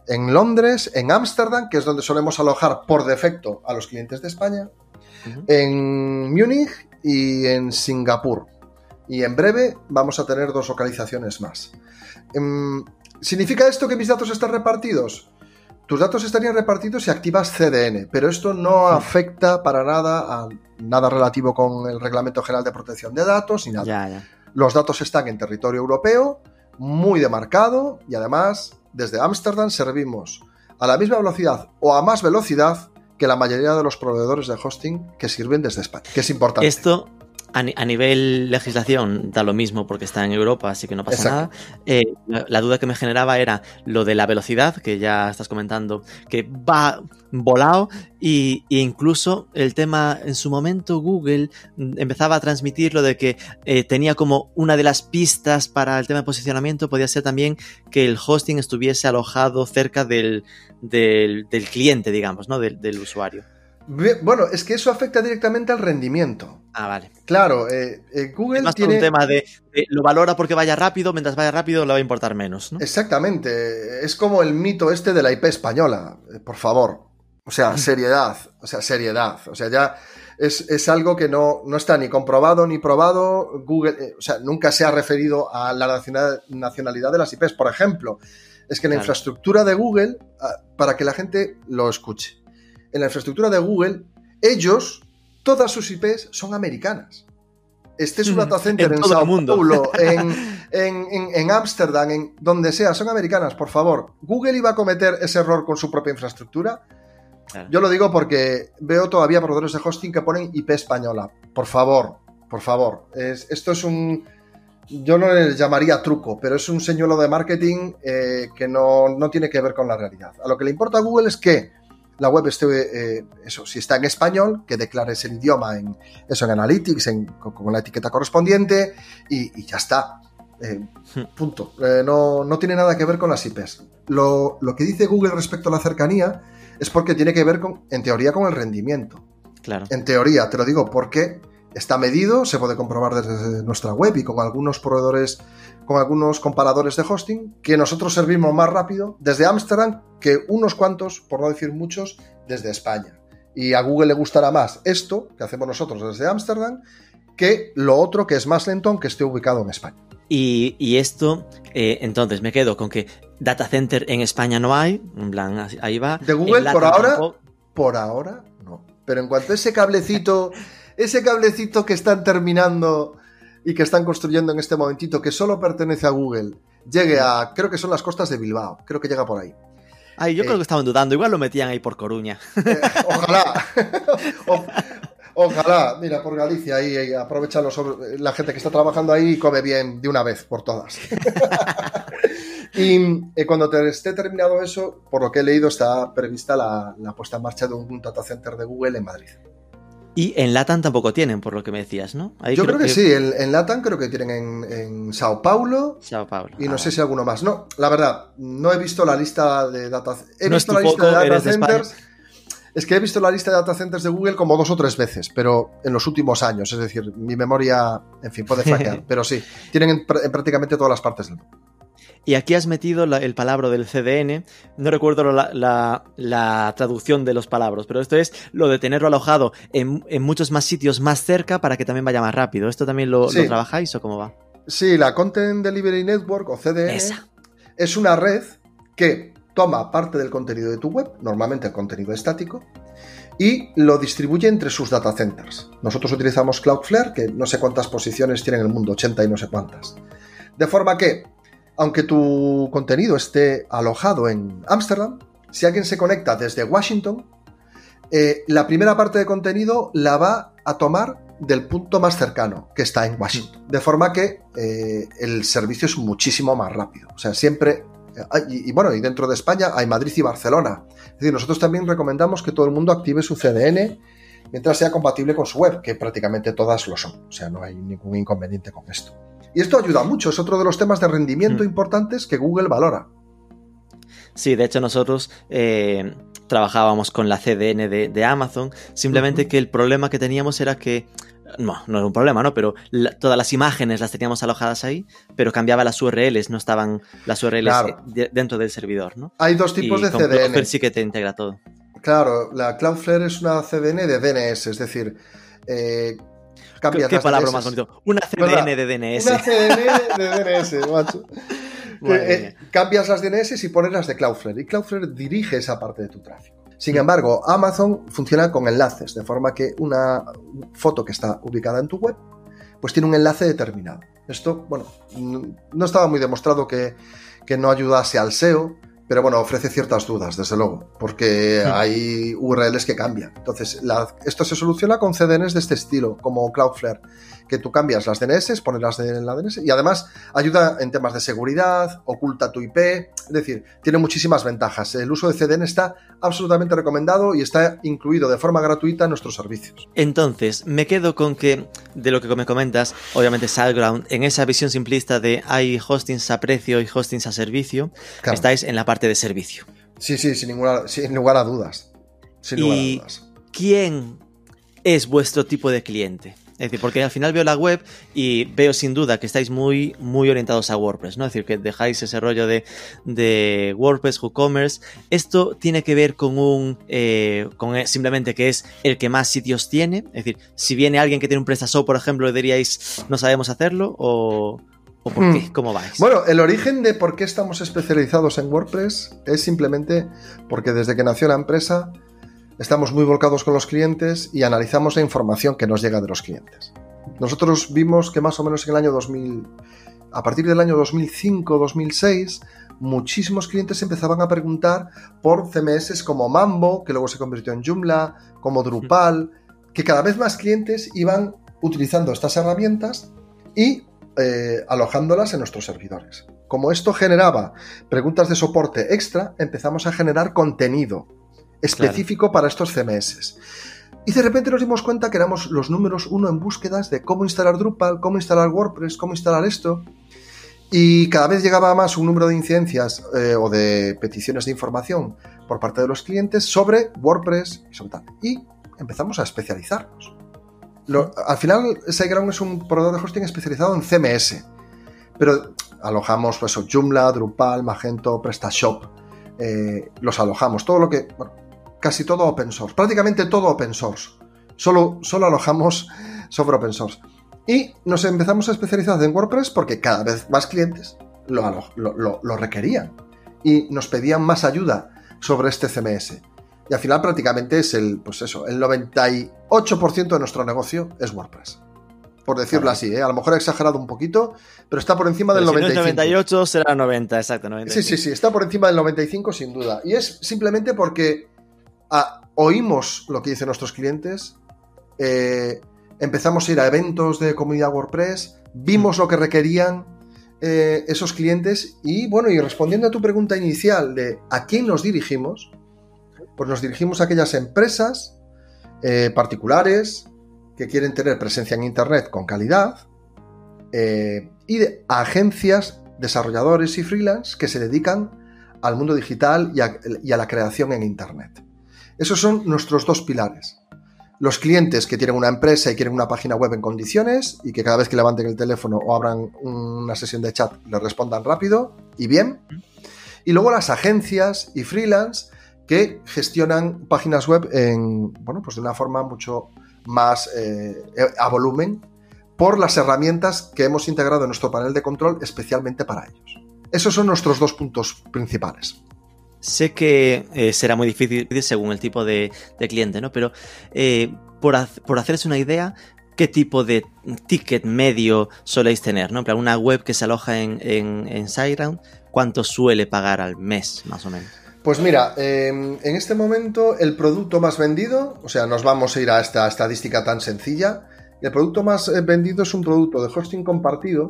en Londres, en Ámsterdam, que es donde solemos alojar por defecto a los clientes de España, en Múnich y en Singapur. Y en breve vamos a tener dos localizaciones más. Em, ¿Significa esto que mis datos están repartidos? Tus datos estarían repartidos si activas CDN, pero esto no afecta para nada a nada relativo con el Reglamento General de Protección de Datos ni nada. Ya, ya. Los datos están en territorio europeo, muy demarcado, y además, desde Ámsterdam servimos a la misma velocidad o a más velocidad que la mayoría de los proveedores de hosting que sirven desde España, que es importante. Esto, a, ni- a nivel legislación, da lo mismo porque está en Europa, así que no pasa Exacto. nada. Eh, la, la duda que me generaba era lo de la velocidad, que ya estás comentando, que va volado, y, y incluso el tema, en su momento Google empezaba a transmitir lo de que eh, tenía como una de las pistas para el tema de posicionamiento, podía ser también que el hosting estuviese alojado cerca del, del, del cliente, digamos, ¿no? Del, del usuario. Bueno, es que eso afecta directamente al rendimiento. Ah, vale. Claro, eh, eh, Google Es más por tiene... un tema de, de lo valora porque vaya rápido, mientras vaya rápido le va a importar menos, ¿no? Exactamente. Es como el mito este de la IP española. Eh, Por favor. O sea, seriedad. O sea, seriedad. O sea, ya es, es algo que no, no está ni comprobado ni probado. Google, eh, o sea, nunca se ha referido a la nacional- nacionalidad de las IPs. Por ejemplo, es que la Claro. infraestructura de Google, ah, para que la gente lo escuche, en la infraestructura de Google, ellos, todas sus IPs son americanas. Este es un Mm, data center en en, Sao mundo. Paulo, en, en, en, en Ámsterdam, en donde sea, son americanas, por favor. ¿Google iba a cometer ese error con su propia infraestructura? Claro. Yo lo digo porque veo todavía proveedores de hosting que ponen IP española. Por favor, por favor. Es- esto es un. Yo no le llamaría truco, pero es un señuelo de marketing eh, que no, no tiene que ver con la realidad. A lo que le importa a Google es que la web esté, eh, eso, si está en español, que declares el idioma en eso en Analytics, en- con, con la etiqueta correspondiente, y, y ya está. Eh, punto. Eh, no, no tiene nada que ver con las IPs. Lo, lo que dice Google respecto a la cercanía es porque tiene que ver con, en teoría, con el rendimiento. Claro. En teoría, te lo digo porque está medido, se puede comprobar desde nuestra web y con algunos proveedores, con algunos comparadores de hosting, que nosotros servimos más rápido desde Ámsterdam que unos cuantos, por no decir muchos, desde España. Y a Google le gustará más esto que hacemos nosotros desde Ámsterdam que lo otro que es más lento aunque esté ubicado en España. Y, y esto, eh, entonces me quedo con que data center en España no hay, en plan, ahí va. De Google, por ahora, tampoco. Por ahora, no. Pero en cuanto a ese cablecito, ese cablecito que están terminando y que están construyendo en este momentito, que solo pertenece a Google, llegue a, creo que son las costas de Bilbao, creo que llega por ahí. Ay, yo eh, creo que estaban dudando, igual lo metían ahí por Coruña. Eh, ojalá. O- ojalá. Mira, por Galicia, ahí, ahí aprovecha los sobre- la gente que está trabajando ahí y come bien de una vez por todas. y eh, cuando te esté terminado eso, por lo que he leído, está prevista la, la puesta en marcha de un data center de Google en Madrid. Y en Latam tampoco tienen, por lo que me decías, ¿no? Ahí Yo creo que, sí, en, en Latam creo que tienen en, en Sao Paulo Sao Paulo. y no Ah, sé si alguno más. No, la verdad, no he visto la lista de data He No visto la lista de data de centers. Es que he visto la lista de data centers de Google como dos o tres veces, pero en los últimos años. Es decir, mi memoria, en fin, puede flaquear. pero sí, tienen en, pr- en prácticamente todas las partes del mundo. Y aquí has metido la- el palabra del CDN. No recuerdo la, la- la traducción de los palabras, pero esto es lo de tenerlo alojado en, en muchos más sitios más cerca para que también vaya más rápido. ¿Esto también lo, Sí. lo trabajáis o cómo va? Sí, la Content Delivery Network o CDN Esa. es una red que toma parte del contenido de tu web, normalmente el contenido estático, y lo distribuye entre sus data centers. Nosotros utilizamos Cloudflare, que no sé cuántas posiciones tiene en el mundo, 80 y no sé cuántas. De forma que, aunque tu contenido esté alojado en Ámsterdam, si alguien se conecta desde Washington, eh, la primera parte de contenido la va a tomar del punto más cercano, que está en Washington. De forma que eh, el servicio es muchísimo más rápido. O sea, siempre... eh, Y, y bueno, y dentro de España hay Madrid y Barcelona. Es decir, nosotros también recomendamos que todo el mundo active su CDN mientras sea compatible con su web, que prácticamente todas lo son. O sea, no hay ningún inconveniente con esto. Y esto ayuda mucho, es otro de los temas de rendimiento Mm. importantes que Google valora. Sí, de hecho nosotros eh, trabajábamos con la CDN de, de Amazon, simplemente que el problema que teníamos era que, no, no era un problema, ¿no? Pero la- todas las imágenes las teníamos alojadas ahí, pero cambiaba las URLs, no estaban las URLs Claro. eh, de- dentro del servidor, ¿no? Hay dos tipos y de con CDN. Cloudflare sí que te integra todo. Claro, la Cloudflare es una CDN de DNS, es decir, eh, ¿Qué, cambias qué palabra más bonito? Una. CDN de DNS. Una CDN de DNS, macho. Eh, cambias las DNS y pones las de Cloudflare. Y Cloudflare dirige esa parte de tu tráfico. Sin embargo, Amazon funciona con enlaces, de forma que una foto que está ubicada en tu web, pues tiene un enlace determinado. Esto, bueno, no estaba muy demostrado que, que no ayudase al SEO, pero bueno, ofrece ciertas dudas, desde luego, porque hay URLs que cambian. Entonces, la- esto se soluciona con CDNs de este estilo, como Cloudflare, que tú cambias las DNS, pones las de la DNS y además ayuda en temas de seguridad, oculta tu IP, es decir, tiene muchísimas ventajas. El uso de CDN está absolutamente recomendado y está incluido de forma gratuita en nuestros servicios. Entonces, me quedo con que, de lo que me comentas, obviamente SiteGround, en esa visión simplista de hay hostings a precio y hostings a servicio, Claro. estáis en la parte de servicio. Sí, sí, sin, ninguna, sin lugar a dudas. Sin lugar Y- a dudas. ¿Quién es vuestro tipo de cliente? Es decir, porque al final veo la web y veo sin duda que estáis muy, muy orientados a WordPress, ¿no? Es decir, que dejáis ese rollo de, de WordPress, WooCommerce. Esto tiene que ver con un. eh, con simplemente que es el que más sitios tiene. Es decir, si viene alguien que tiene un PrestaShop, por ejemplo, diríais, no sabemos hacerlo, o. ¿O por Hmm. qué? ¿Cómo vais? Bueno, el origen de por qué estamos especializados en WordPress es simplemente porque desde que nació la empresa estamos muy volcados con los clientes y analizamos la información que nos llega de los clientes. Nosotros vimos que más o menos en el año 2000, a partir del año 2005-2006, muchísimos clientes empezaban a preguntar por CMS como Mambo, que luego se convirtió en Joomla, como Drupal, que cada vez más clientes iban utilizando estas herramientas y eh, alojándolas en nuestros servidores. Como esto generaba preguntas de soporte extra, empezamos a generar contenido específico para estos CMS. Y de repente nos dimos cuenta que éramos los números uno en búsquedas de cómo instalar Drupal, cómo instalar WordPress, cómo instalar esto. Y cada vez llegaba más un número de incidencias eh, o de peticiones de información por parte de los clientes sobre WordPress y sobre tal. Y empezamos a especializarnos. Al final, SiteGround es un proveedor de hosting especializado en CMS, pero alojamos pues, Joomla, Drupal, Magento, PrestaShop, eh, los alojamos, todo lo que, casi todo open source, prácticamente todo open source, solo, solo alojamos software open source. Y nos empezamos a especializar en WordPress porque cada vez más clientes lo, lo- lo- lo requerían y nos pedían más ayuda sobre este CMS. Y al final prácticamente es el, pues eso, el 98% de nuestro negocio es WordPress. Por decirlo Claro. así, ¿eh? a lo mejor he exagerado un poquito, pero está por encima del Pero si no es 95. 98 será 90, exacto. 95. Sí, sí, sí, está por encima del 95 sin duda. Y es simplemente porque ah, oímos lo que dicen nuestros clientes, eh, empezamos a ir a eventos de comunidad WordPress, vimos lo que requerían eh, esos clientes y bueno, y respondiendo a tu pregunta inicial de a quién nos dirigimos, pues nos dirigimos a aquellas empresas eh, particulares que quieren tener presencia en Internet con calidad eh, y de agencias, desarrolladores y freelance que se dedican al mundo digital y a, y a la creación en Internet. Esos son nuestros dos pilares. Los clientes que tienen una empresa y quieren una página web en condiciones y que cada vez que levanten el teléfono o abran una sesión de chat les respondan rápido y bien. Y luego las agencias y freelance que gestionan páginas web en, bueno, pues de una forma mucho más eh, a volumen por las herramientas que hemos integrado en nuestro panel de control especialmente para ellos. Esos son nuestros dos puntos principales. Sé que eh, será muy difícil según el tipo de, cliente, ¿no? Pero eh, por, por hacerse una idea, ¿qué tipo de ticket medio soléis tener? ¿no? Una web que se aloja en, en, SiteGround, ¿cuánto suele pagar al mes, más o menos? Pues mira, eh, en este momento el producto más vendido, o sea, nos vamos a ir a esta estadística tan sencilla, el producto más eh, vendido es un producto de hosting compartido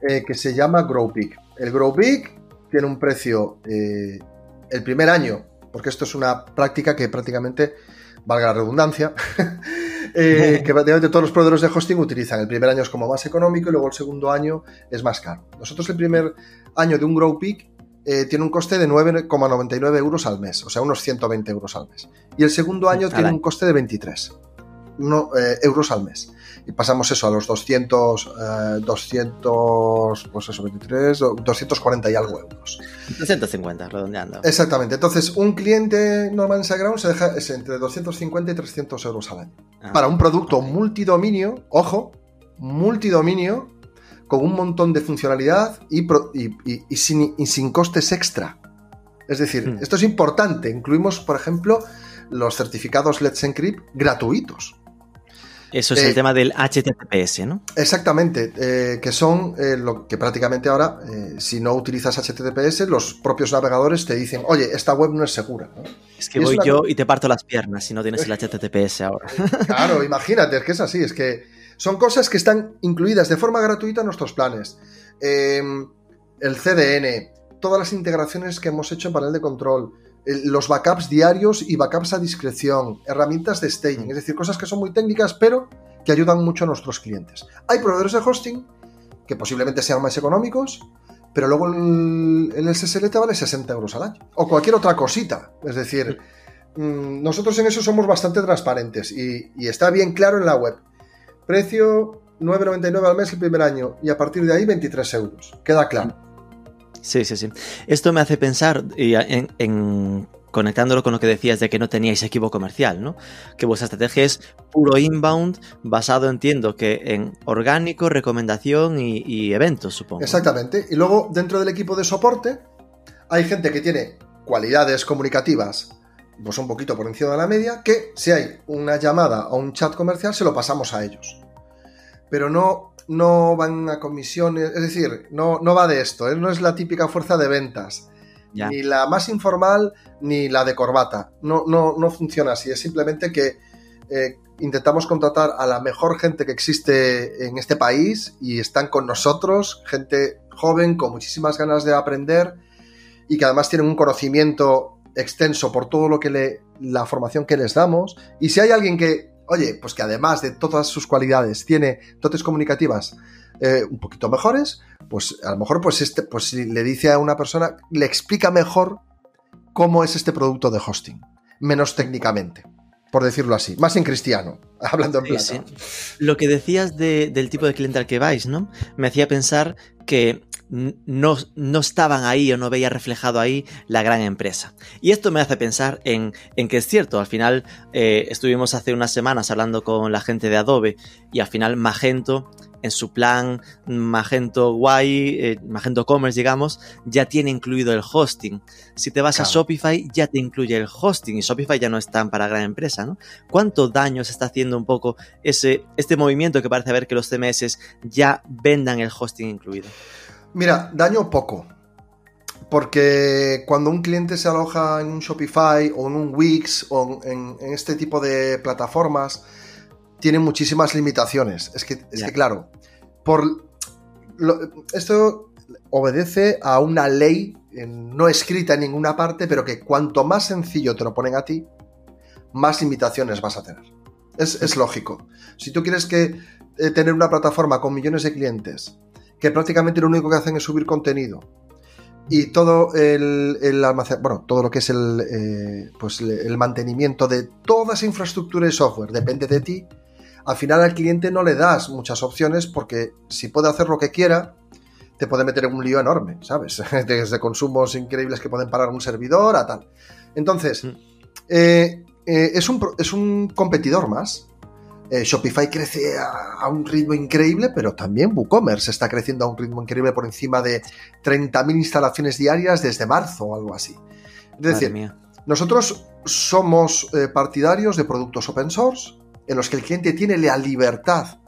que se llama GrowPeak. El GrowPeak tiene un precio el primer año, porque esto es una práctica que prácticamente, valga la redundancia, que prácticamente todos los proveedores de hosting utilizan. El primer año es como más económico y luego el segundo año es más caro. Nosotros el primer año de un GrowPeak eh, tiene un coste de 9,99 euros al mes, o sea, unos 120 euros al mes. Y el segundo año tiene un coste de 23 eh, euros al mes. Y pasamos eso a los 200, 200, eh, pues eso, 23, 240 y algo euros. 250, redondeando. Exactamente. Entonces, un cliente normal en SiteGround se deja es entre 250 y 300 euros al año. Ah, Para un producto multidominio, ojo, multidominio, con un montón de funcionalidad y, sin, costes extra. Es decir, hmm. esto es importante. Incluimos, por ejemplo, los certificados Let's Encrypt gratuitos. Eso es el eh, tema del HTTPS, ¿no? Exactamente, eh, que son eh, lo que prácticamente ahora, si no utilizas HTTPS, los propios navegadores te dicen, oye, esta web no es segura. Es que voy yo y te parto las piernas si no tienes el HTTPS ahora. Claro, imagínate, es que es así, es que son cosas que están incluidas de forma gratuita en nuestros planes. Em, el CDN, todas las integraciones que hemos hecho en panel de control, los backups diarios y backups a discreción, herramientas de staging, mm. es decir, cosas que son muy técnicas, pero que ayudan mucho a nuestros clientes. Hay proveedores de hosting que posiblemente sean más económicos, pero luego el, SSL te vale 60 euros al año. O cualquier otra cosita. Es decir, mm, nosotros en eso somos bastante transparentes y está bien claro en la web. Precio 9,99 al mes el primer año y a partir de ahí 23 euros. Queda claro. Sí, sí, sí. Esto me hace pensar en, conectándolo con lo que decías de que no teníais equipo comercial, ¿no? Que vuestra estrategia es puro inbound, basado, entiendo, que en orgánico, recomendación y, y eventos, supongo. Exactamente. Y luego, dentro del equipo de soporte, hay gente que tiene cualidades comunicativas pues un poquito por encima de la media, que si hay una llamada o un chat comercial se lo pasamos a ellos. Pero no, no van a comisiones, es decir, no, no va de esto, ¿eh? no es la típica fuerza de ventas. Ni la más informal ni la de corbata. No, no, no funciona así. Es simplemente que eh, intentamos contratar a la mejor gente que existe en este país y están con nosotros, gente joven con muchísimas ganas de aprender y que además tienen un conocimiento extenso por todo lo que le, la formación que les damos. Y si hay alguien que, oye, pues que además de todas sus cualidades tiene dotes comunicativas eh, un poquito mejores, pues a lo mejor pues este, pues si le dice a una persona, le explica mejor cómo es este producto de hosting, menos técnicamente por decirlo así, más en cristiano, hablando en plata. Lo que decías del tipo de cliente al que vais, ¿no? Me hacía pensar que no, no, estaban ahí o no veía reflejado ahí la gran empresa. Y esto me hace pensar en, en que es cierto, al final eh, estuvimos hace unas semanas hablando con la gente de Adobe y al final Magento en su plan Magento Guay, eh, Magento Commerce, digamos, ya tiene incluido el hosting. Si te vas a Shopify, ya te incluye el hosting y Shopify ya no es tan para gran empresa, ¿no? ¿Cuánto daño se está haciendo un poco ese, este movimiento que parece haber que los CMS ya vendan el hosting incluido? Mira, daño poco. Porque cuando un cliente se aloja en un Shopify o en un Wix o en, este tipo de plataformas, tiene muchísimas limitaciones. Es que, es que claro, por esto obedece a una ley no escrita en ninguna parte, pero que cuanto más sencillo te lo ponen a ti, más limitaciones vas a tener. Es, lógico. Si tú quieres que eh, tener una plataforma con millones de clientes que prácticamente lo único que hacen es subir contenido. Y todo el, el bueno, todo lo que es el, eh, pues el mantenimiento de toda esa infraestructura y software depende de ti. Al final al cliente no le das muchas opciones porque si puede hacer lo que quiera, te puede meter en un lío enorme, ¿sabes? Desde consumos increíbles que pueden parar un servidor a tal. Entonces, mm. eh, eh, es, un, es un competidor más. Eh, Shopify crece a, un ritmo increíble, pero también WooCommerce está creciendo a un ritmo increíble por encima de 30.000 instalaciones diarias desde marzo o algo así. Es decir, nosotros somos partidarios de productos open source en los que el cliente tiene la libertad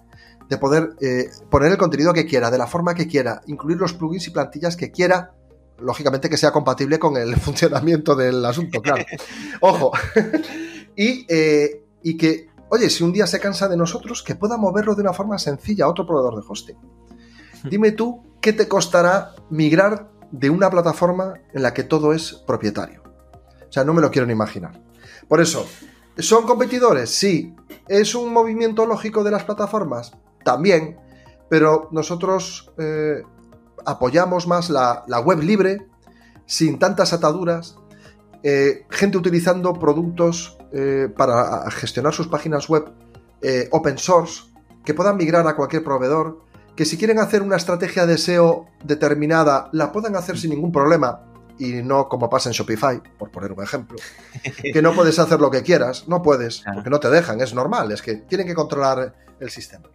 de poder eh, poner el contenido que quiera, de la forma que quiera, incluir los plugins y plantillas que quiera lógicamente que sea compatible con el funcionamiento del asunto, claro. Ojo. y, eh, y que, oye, si un día se cansa de nosotros, que pueda moverlo de una forma sencilla a otro proveedor de hosting. Dime tú, ¿qué te costará migrar de una plataforma en la que todo es propietario? O sea, no me lo quiero ni imaginar. Por eso, ¿son competidores? Sí. ¿Es un movimiento lógico de las plataformas? También. Pero nosotros eh, apoyamos más la, web libre, sin tantas ataduras, eh, gente utilizando productos eh, para gestionar sus páginas web open source, que puedan migrar a cualquier proveedor, que si quieren hacer una estrategia de SEO determinada, la puedan hacer sin ningún problema y no como pasa en Shopify, por poner un ejemplo, que no puedes hacer lo que quieras, no puedes, porque no te dejan, es normal, es que tienen que controlar el sistema.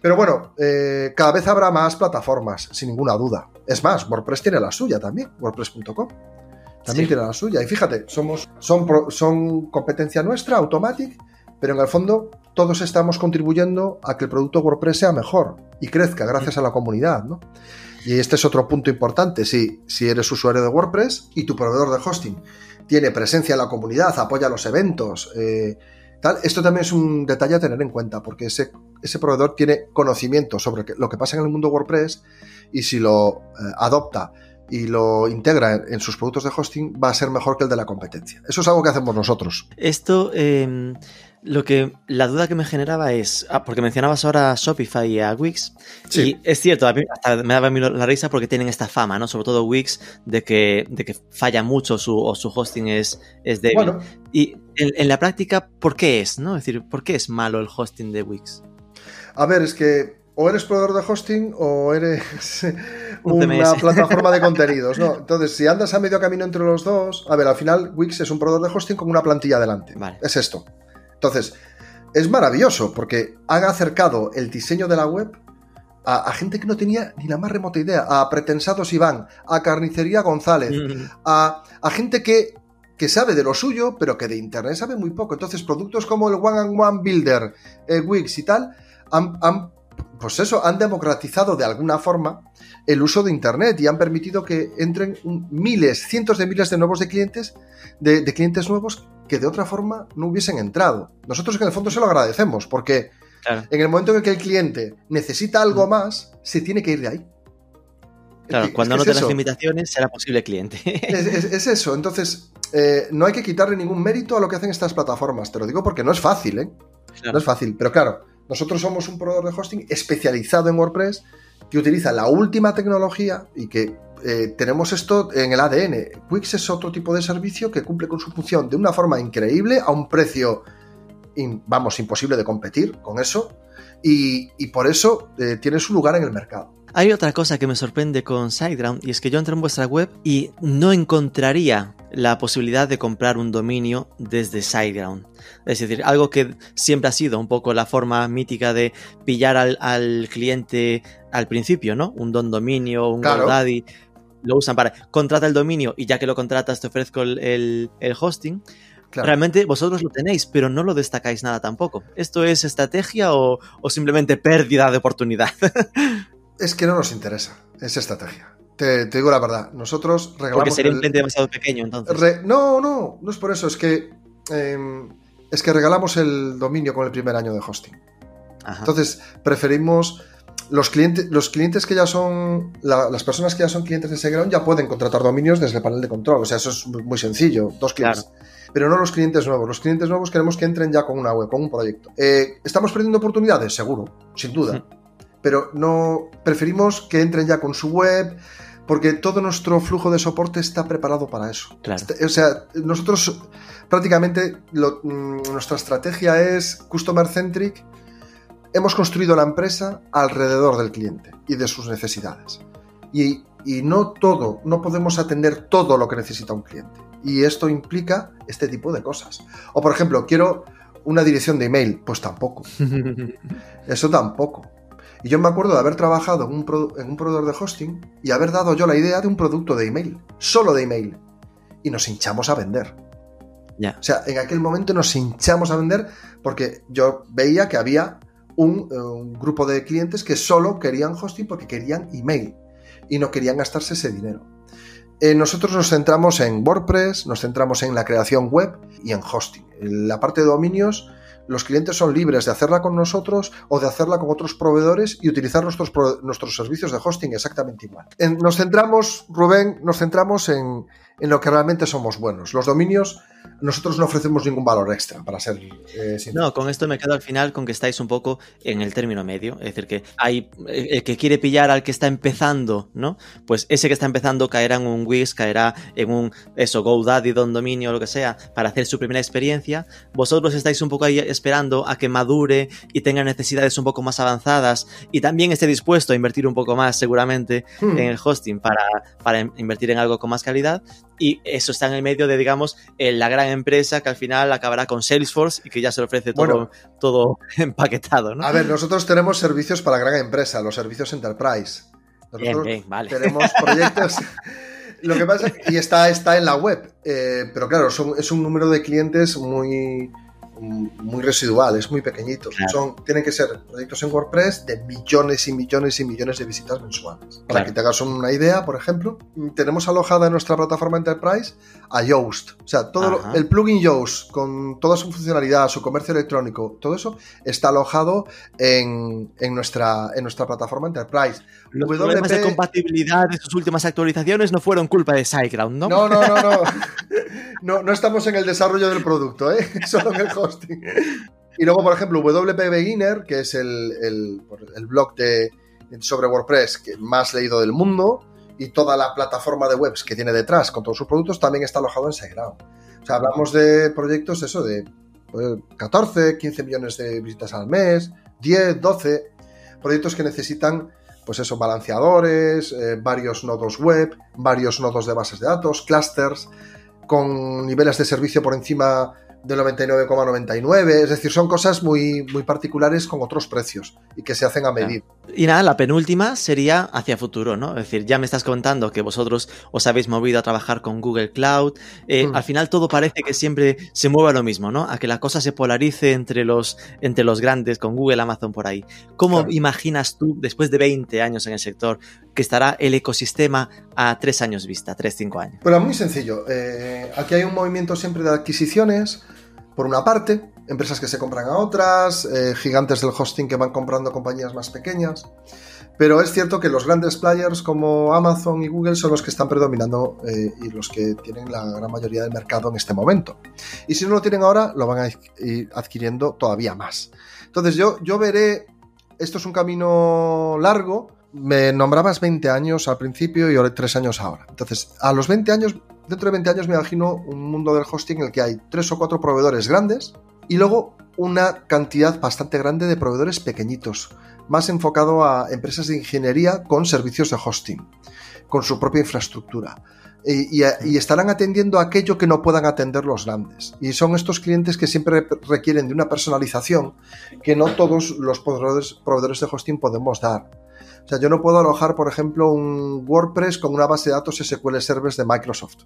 Pero bueno, eh, cada vez habrá más plataformas, sin ninguna duda. Es más, WordPress tiene la suya también, WordPress.com. También tiene la suya. Y fíjate, somos, son, son competencia nuestra, Automatic, pero en el fondo todos estamos contribuyendo a que el producto WordPress sea mejor y crezca gracias a la comunidad, ¿no? Y este es otro punto importante. Si, si eres usuario de WordPress y tu proveedor de hosting tiene presencia en la comunidad, apoya los eventos, eh, tal, esto también es un detalle a tener en cuenta, porque ese, ese proveedor tiene conocimiento sobre lo que pasa en el mundo WordPress y si lo eh, adopta y lo integra en, sus productos de hosting, va a ser mejor que el de la competencia. Eso es algo que hacemos nosotros. Esto. Em, lo que la duda que me generaba es, ah, porque mencionabas ahora a Shopify y a Wix, y es cierto, a mí hasta me daba la risa porque tienen esta fama, ¿no? Sobre todo Wix, de que, de que falla mucho su, o su hosting es, es débil. Y en, la práctica, ¿por qué es, no? Es decir, ¿por qué es malo el hosting de Wix? A ver, es que o eres proveedor de hosting o eres una plataforma de contenidos, ¿no? Entonces, si andas a medio camino entre los dos, a ver, al final Wix es un proveedor de hosting con una plantilla adelante. Vale. Es esto. Entonces, es maravilloso porque han acercado el diseño de la web a, gente que no tenía ni la más remota idea, a pretensados Iván, a Carnicería González, a, gente que, que, sabe de lo suyo, pero que de Internet sabe muy poco. Entonces, productos como el One and One Builder, el Wix y tal, han, han pues eso, han democratizado de alguna forma el uso de Internet y han permitido que entren miles, cientos de miles de nuevos de clientes, de, clientes nuevos que de otra forma no hubiesen entrado. Nosotros en el fondo se lo agradecemos porque en el momento en el que el cliente necesita algo mm. más, se tiene que ir de ahí. Claro, cuando no tengas limitaciones, será posible cliente. Es, eso. Entonces, eh, no hay que quitarle ningún mérito a lo que hacen estas plataformas. Te lo digo porque no es fácil, ¿eh? No es fácil. Pero claro, nosotros somos un proveedor de hosting especializado en WordPress que utiliza la última tecnología y que eh, tenemos esto en el ADN. Wix es otro tipo de servicio que cumple con su función de una forma increíble a un precio, vamos, imposible de competir con eso y, por eso eh, tiene su lugar en el mercado. Hay otra cosa que me sorprende con SiteGround y es que yo entré en vuestra web y no encontraría la posibilidad de comprar un dominio desde SiteGround. Es decir, algo que siempre ha sido un poco la forma mítica de pillar al, cliente al principio, ¿no? Un don dominio, un claro. GoDaddy. Lo usan para contrata el dominio y ya que lo contratas te ofrezco el, hosting. Realmente vosotros lo tenéis, pero no lo destacáis nada tampoco. ¿Esto es estrategia o, o simplemente pérdida de oportunidad? Es que no nos interesa esa estrategia. Te, digo la verdad. Nosotros regalamos. Porque sería un cliente demasiado pequeño, entonces. no, no, no es por eso. Es que. Em, es que regalamos el dominio con el primer año de hosting. Entonces, preferimos. Los clientes, los clientes que ya son. las personas que ya son clientes de SiteGround ya pueden contratar dominios desde el panel de control. O sea, eso es muy sencillo. Dos clientes. Pero no los clientes nuevos. Los clientes nuevos queremos que entren ya con una web, con un proyecto. Eh, ¿Estamos perdiendo oportunidades? Seguro, sin duda pero no preferimos que entren ya con su web porque todo nuestro flujo de soporte está preparado para eso. Este, o sea, nosotros prácticamente mm, nuestra estrategia es customer centric. Hemos construido la empresa alrededor del cliente y de sus necesidades. Y, y no todo, no podemos atender todo lo que necesita un cliente. Y esto implica este tipo de cosas. O por ejemplo, quiero una dirección de email, pues tampoco. Eso tampoco. Y yo me acuerdo de haber trabajado en un, proveedor de hosting y haber dado yo la idea de un producto de email, solo de email. Y nos hinchamos a vender. Ya. O sea, en aquel momento nos hinchamos a vender porque yo veía que había un, un, grupo de clientes que solo querían hosting porque querían email y no querían gastarse ese dinero. eh, nosotros nos centramos en WordPress, nos centramos en la creación web y en hosting. En la parte de dominios, los clientes son libres de hacerla con nosotros o de hacerla con otros proveedores y utilizar nuestros, nuestros servicios de hosting exactamente igual. nos centramos, Rubén, nos centramos en, en lo que realmente somos buenos. Los dominios nosotros no ofrecemos ningún valor extra, para ser eh, No, con esto me quedo al final con que estáis un poco en el término medio. Es decir, que hay eh, el que quiere pillar al que está empezando, ¿no? Pues ese que está empezando caerá en un Wix, caerá en un, eso, GoDaddy, Don Dominio, lo que sea, para hacer su primera experiencia. Vosotros estáis un poco ahí esperando a que madure y tenga necesidades un poco más avanzadas y también esté dispuesto a invertir un poco más, seguramente, hmm. en el hosting para, para invertir en algo con más calidad y eso está en el medio de, digamos, la gran empresa que al final acabará con Salesforce y que ya se le ofrece todo, todo empaquetado, ¿no? A ver, nosotros tenemos servicios para gran empresa, los servicios Enterprise. Nosotros bien, vale. tenemos proyectos... Lo que pasa, y está, está en la web, eh, pero claro, es un número de clientes muy, muy residual, es muy pequeñito. Son, tienen que ser proyectos en WordPress de millones y millones y millones de visitas mensuales. Para que te hagas una idea, por ejemplo, tenemos alojada en nuestra plataforma Enterprise a Yoast. O sea, todo el plugin Yoast con toda su funcionalidad, su comercio electrónico, todo eso está alojado en, nuestra, en nuestra plataforma Enterprise. Los problemas de compatibilidad de sus últimas actualizaciones no fueron culpa de SiteGround, ¿no? No, no, no, no. no, no estamos en el desarrollo del producto, ¿eh? Solo en el hosting. Y luego, por ejemplo, WP Beginner, que es el, blog de, sobre WordPress que más leído del mundo, y toda la plataforma de webs que tiene detrás con todos sus productos también está alojado en SiteGround. O sea, hablamos de proyectos, eso, de 14, pues, 15 millones de visitas al mes, 10, 12, proyectos que necesitan pues eso, balanceadores, eh, varios nodos web, varios nodos de bases de datos, clusters, con niveles de servicio por encima del 99,99. Es decir, son cosas muy, muy particulares con otros precios y que se hacen a medir. Y nada, la penúltima sería hacia futuro, ¿no? Es decir, ya me estás contando que vosotros os habéis movido a trabajar con Google Cloud. Eh, mm. Al final todo parece que siempre se mueve a lo mismo, ¿no? A que la cosa se polarice entre los, entre los grandes, con Google, Amazon por ahí. ¿Cómo imaginas tú, después de 20 años en el sector, que estará el ecosistema a tres años vista, tres, cinco años? Bueno, muy sencillo. Eh, aquí hay un movimiento siempre de adquisiciones por una parte, empresas que se compran a otras, eh, gigantes del hosting que van comprando compañías más pequeñas. Pero es cierto que los grandes players como Amazon y Google son los que están predominando eh, y los que tienen la gran mayoría del mercado en este momento. Y si no lo tienen ahora, lo van a ir adquiriendo todavía más. Entonces yo, yo veré, esto es un camino largo, me nombrabas 20 años al principio y ahora 3 años ahora. Entonces, a los 20 años dentro de 20 años me imagino un mundo del hosting en el que hay tres o cuatro proveedores grandes y luego una cantidad bastante grande de proveedores pequeñitos, más enfocado a empresas de ingeniería con servicios de hosting, con su propia infraestructura. Y, estarán atendiendo aquello que no puedan atender los grandes. Y son estos clientes que siempre requieren de una personalización que no todos los proveedores de hosting podemos dar. O sea, yo no puedo alojar, por ejemplo, un WordPress con una base de datos SQL Servers de Microsoft.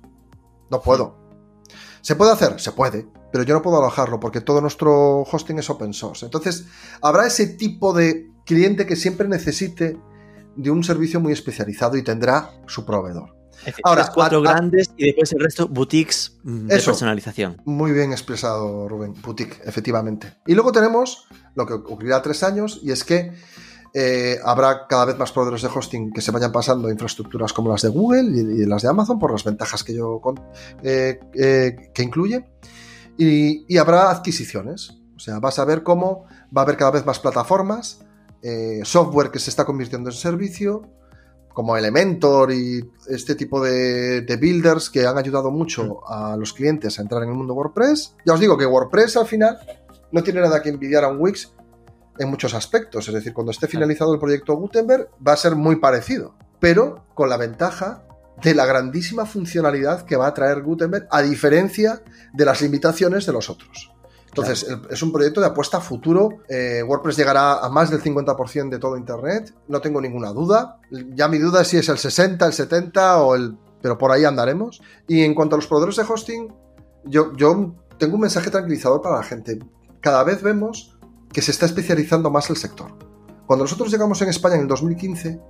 No puedo. ¿Se puede hacer? Se puede, pero yo no puedo alojarlo porque todo nuestro hosting es open source. Entonces, habrá ese tipo de cliente que siempre necesite de un servicio muy especializado y tendrá su proveedor. Ahora, cuatro grandes y después el resto boutiques mm, de personalización. Muy bien expresado, Rubén. Boutique, efectivamente. Y luego tenemos lo que ocurrirá tres años y es que eh, habrá cada vez más proveedores de hosting que se vayan pasando a infraestructuras como las de Google y, las de Amazon por las ventajas que yo eh, eh, que incluye. Y, habrá adquisiciones. O sea vas a ver cómo va a haber cada vez más plataformas software que se está convirtiendo en servicio como Elementor y este tipo de, de, builders que han ayudado mucho a los clientes a entrar en el mundo WordPress. Ya os digo que WordPress al final no tiene nada que envidiar a un Wix en muchos aspectos. Es decir, cuando esté finalizado el proyecto Gutenberg va a ser muy parecido, pero con la ventaja de la grandísima funcionalidad que va a traer Gutenberg a diferencia de las limitaciones de los otros. Entonces, es un proyecto de apuesta a futuro. Eh, WordPress llegará a más del 50% de todo Internet, no tengo ninguna duda. Ya mi duda es si es el 60, el 70 o el... pero por ahí andaremos. Y en cuanto a los proveedores de hosting, yo, yo tengo un mensaje tranquilizador para la gente. Cada vez vemos que se está especializando más el sector. Cuando nosotros llegamos en España en el 2015,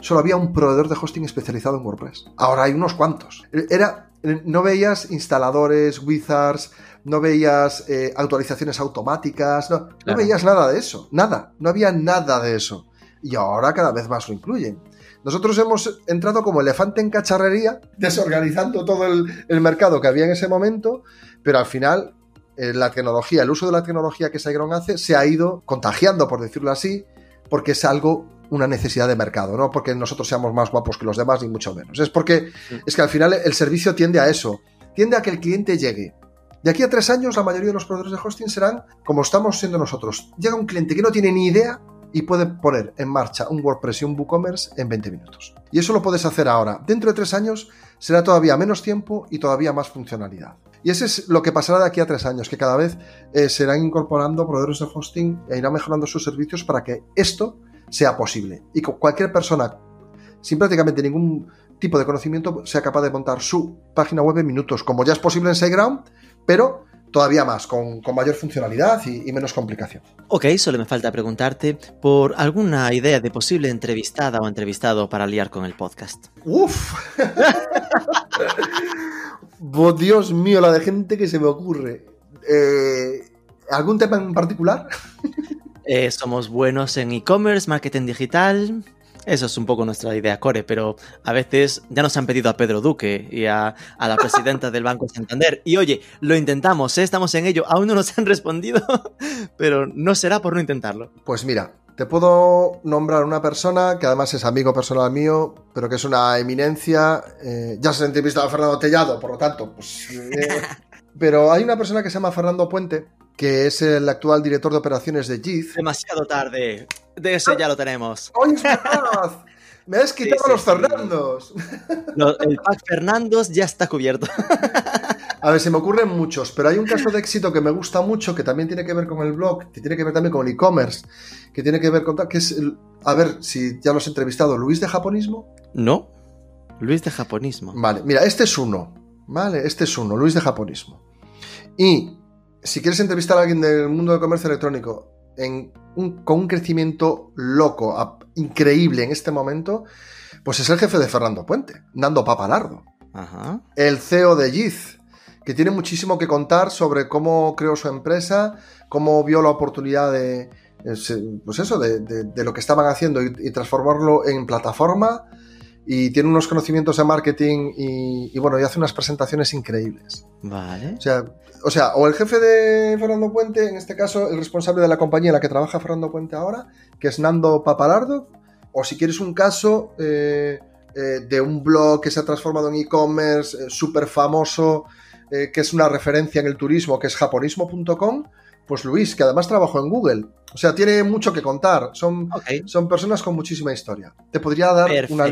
solo había un proveedor de hosting especializado en WordPress. Ahora hay unos cuantos. Era, no veías instaladores, wizards, no veías eh, actualizaciones automáticas, no, no veías nada de eso, nada, no había nada de eso. Y ahora cada vez más lo incluyen. Nosotros hemos entrado como elefante en cacharrería, desorganizando todo el, mercado que había en ese momento, pero al final eh, la tecnología, el uso de la tecnología que SiteGround hace se ha ido contagiando, por decirlo así, porque es algo, una necesidad de mercado, no porque nosotros seamos más guapos que los demás, ni mucho menos. Es porque es que al final el servicio tiende a eso, tiende a que el cliente llegue. De aquí a tres años, la mayoría de los proveedores de hosting serán como estamos siendo nosotros. Llega un cliente que no tiene ni idea y puede poner en marcha un WordPress y un WooCommerce en 20 minutos. Y eso lo puedes hacer ahora. Dentro de tres años será todavía menos tiempo y todavía más funcionalidad. Y eso es lo que pasará de aquí a tres años, que cada vez eh, se irán incorporando proveedores de hosting e irán mejorando sus servicios para que esto sea posible. Y que cualquier persona, sin prácticamente ningún tipo de conocimiento, sea capaz de montar su página web en minutos, como ya es posible en SiteGround, pero todavía más, con, mayor funcionalidad y, menos complicación. Ok, solo me falta preguntarte por alguna idea de posible entrevistada o entrevistado para liar con el podcast. ¡Uf! oh, Dios mío, la de gente que se me ocurre. Eh, ¿Algún tema en particular? Eh, somos buenos en e-commerce, marketing digital, eso es un poco nuestra idea, Core, pero a veces ya nos han pedido a Pedro Duque y a, la presidenta del Banco Santander. Y oye, lo intentamos, ¿eh? estamos en ello, aún no nos han respondido, pero no será por no intentarlo. Pues mira, te puedo nombrar una persona que además es amigo personal mío, pero que es una eminencia. Eh, ya se ha entrevistado a Fernando Tellado, por lo tanto, pues... Eh, pero hay una persona que se llama Fernando Puente, que es el actual director de operaciones de JIT. Demasiado tarde. De ese ya lo tenemos. ¡Oye, Me has quitado los Fernandos. el pack Fernandos ya está cubierto. A ver, se me ocurren muchos, pero hay un caso de éxito que me gusta mucho, que también tiene que ver con el blog, que tiene que ver también con el e-commerce, que tiene que ver con... que es, a ver si ya lo has entrevistado, Luis de Japonismo. No, Luis de Japonismo. Vale, mira, este es uno, ¿vale? Este es uno, Luis de Japonismo. Y si quieres entrevistar a alguien del mundo del comercio electrónico con un crecimiento loco, increíble en este momento, pues es el jefe de Fernando Puente, Nando Papalardo. El CEO de Yiz, que tiene muchísimo que contar sobre cómo creó su empresa, cómo vio la oportunidad de, pues eso, de, lo que estaban haciendo y, transformarlo en plataforma. Y tiene unos conocimientos de marketing y, y, bueno, y hace unas presentaciones increíbles. Vale. O sea, o sea, o el jefe de Fernando Puente, en este caso el responsable de la compañía en la que trabaja Fernando Puente ahora, que es Nando Papalardo, o si quieres un caso eh, eh, de un blog que se ha transformado en e-commerce eh, súper famoso, que es una referencia en el turismo, que es japonismo.com, pues Luis, que además trabajó en Google. O sea, tiene mucho que contar. Son, son personas con muchísima historia. Te podría dar una,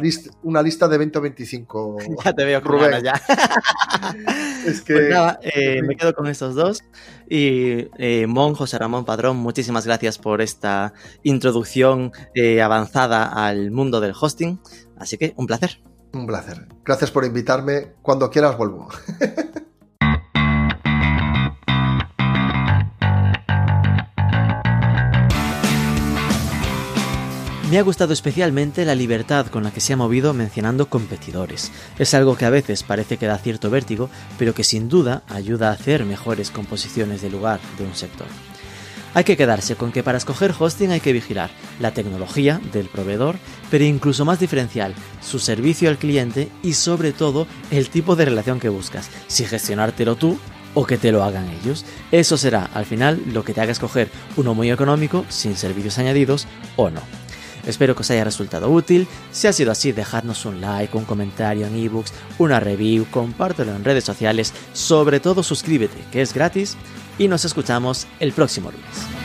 una lista de 20 o 25. Ya te veo, Rubén. ya. es que... Pues nada, eh, me quedo con estos dos. Y eh, Mon, José Ramón Padrón, muchísimas gracias por esta introducción eh, avanzada al mundo del hosting. Así que un placer. Un placer. Gracias por invitarme. Cuando quieras vuelvo. Me ha gustado especialmente la libertad con la que se ha movido mencionando competidores. Es algo que a veces parece que da cierto vértigo, pero que sin duda ayuda a hacer mejores composiciones de lugar de un sector. Hay que quedarse con que para escoger hosting hay que vigilar la tecnología del proveedor, pero incluso más diferencial, su servicio al cliente y sobre todo el tipo de relación que buscas, si gestionártelo tú o que te lo hagan ellos. Eso será al final lo que te haga escoger uno muy económico, sin servicios añadidos o no. Espero que os haya resultado útil. Si ha sido así, dejadnos un like, un comentario en ebooks, una review, compártelo en redes sociales, sobre todo suscríbete, que es gratis, y nos escuchamos el próximo lunes.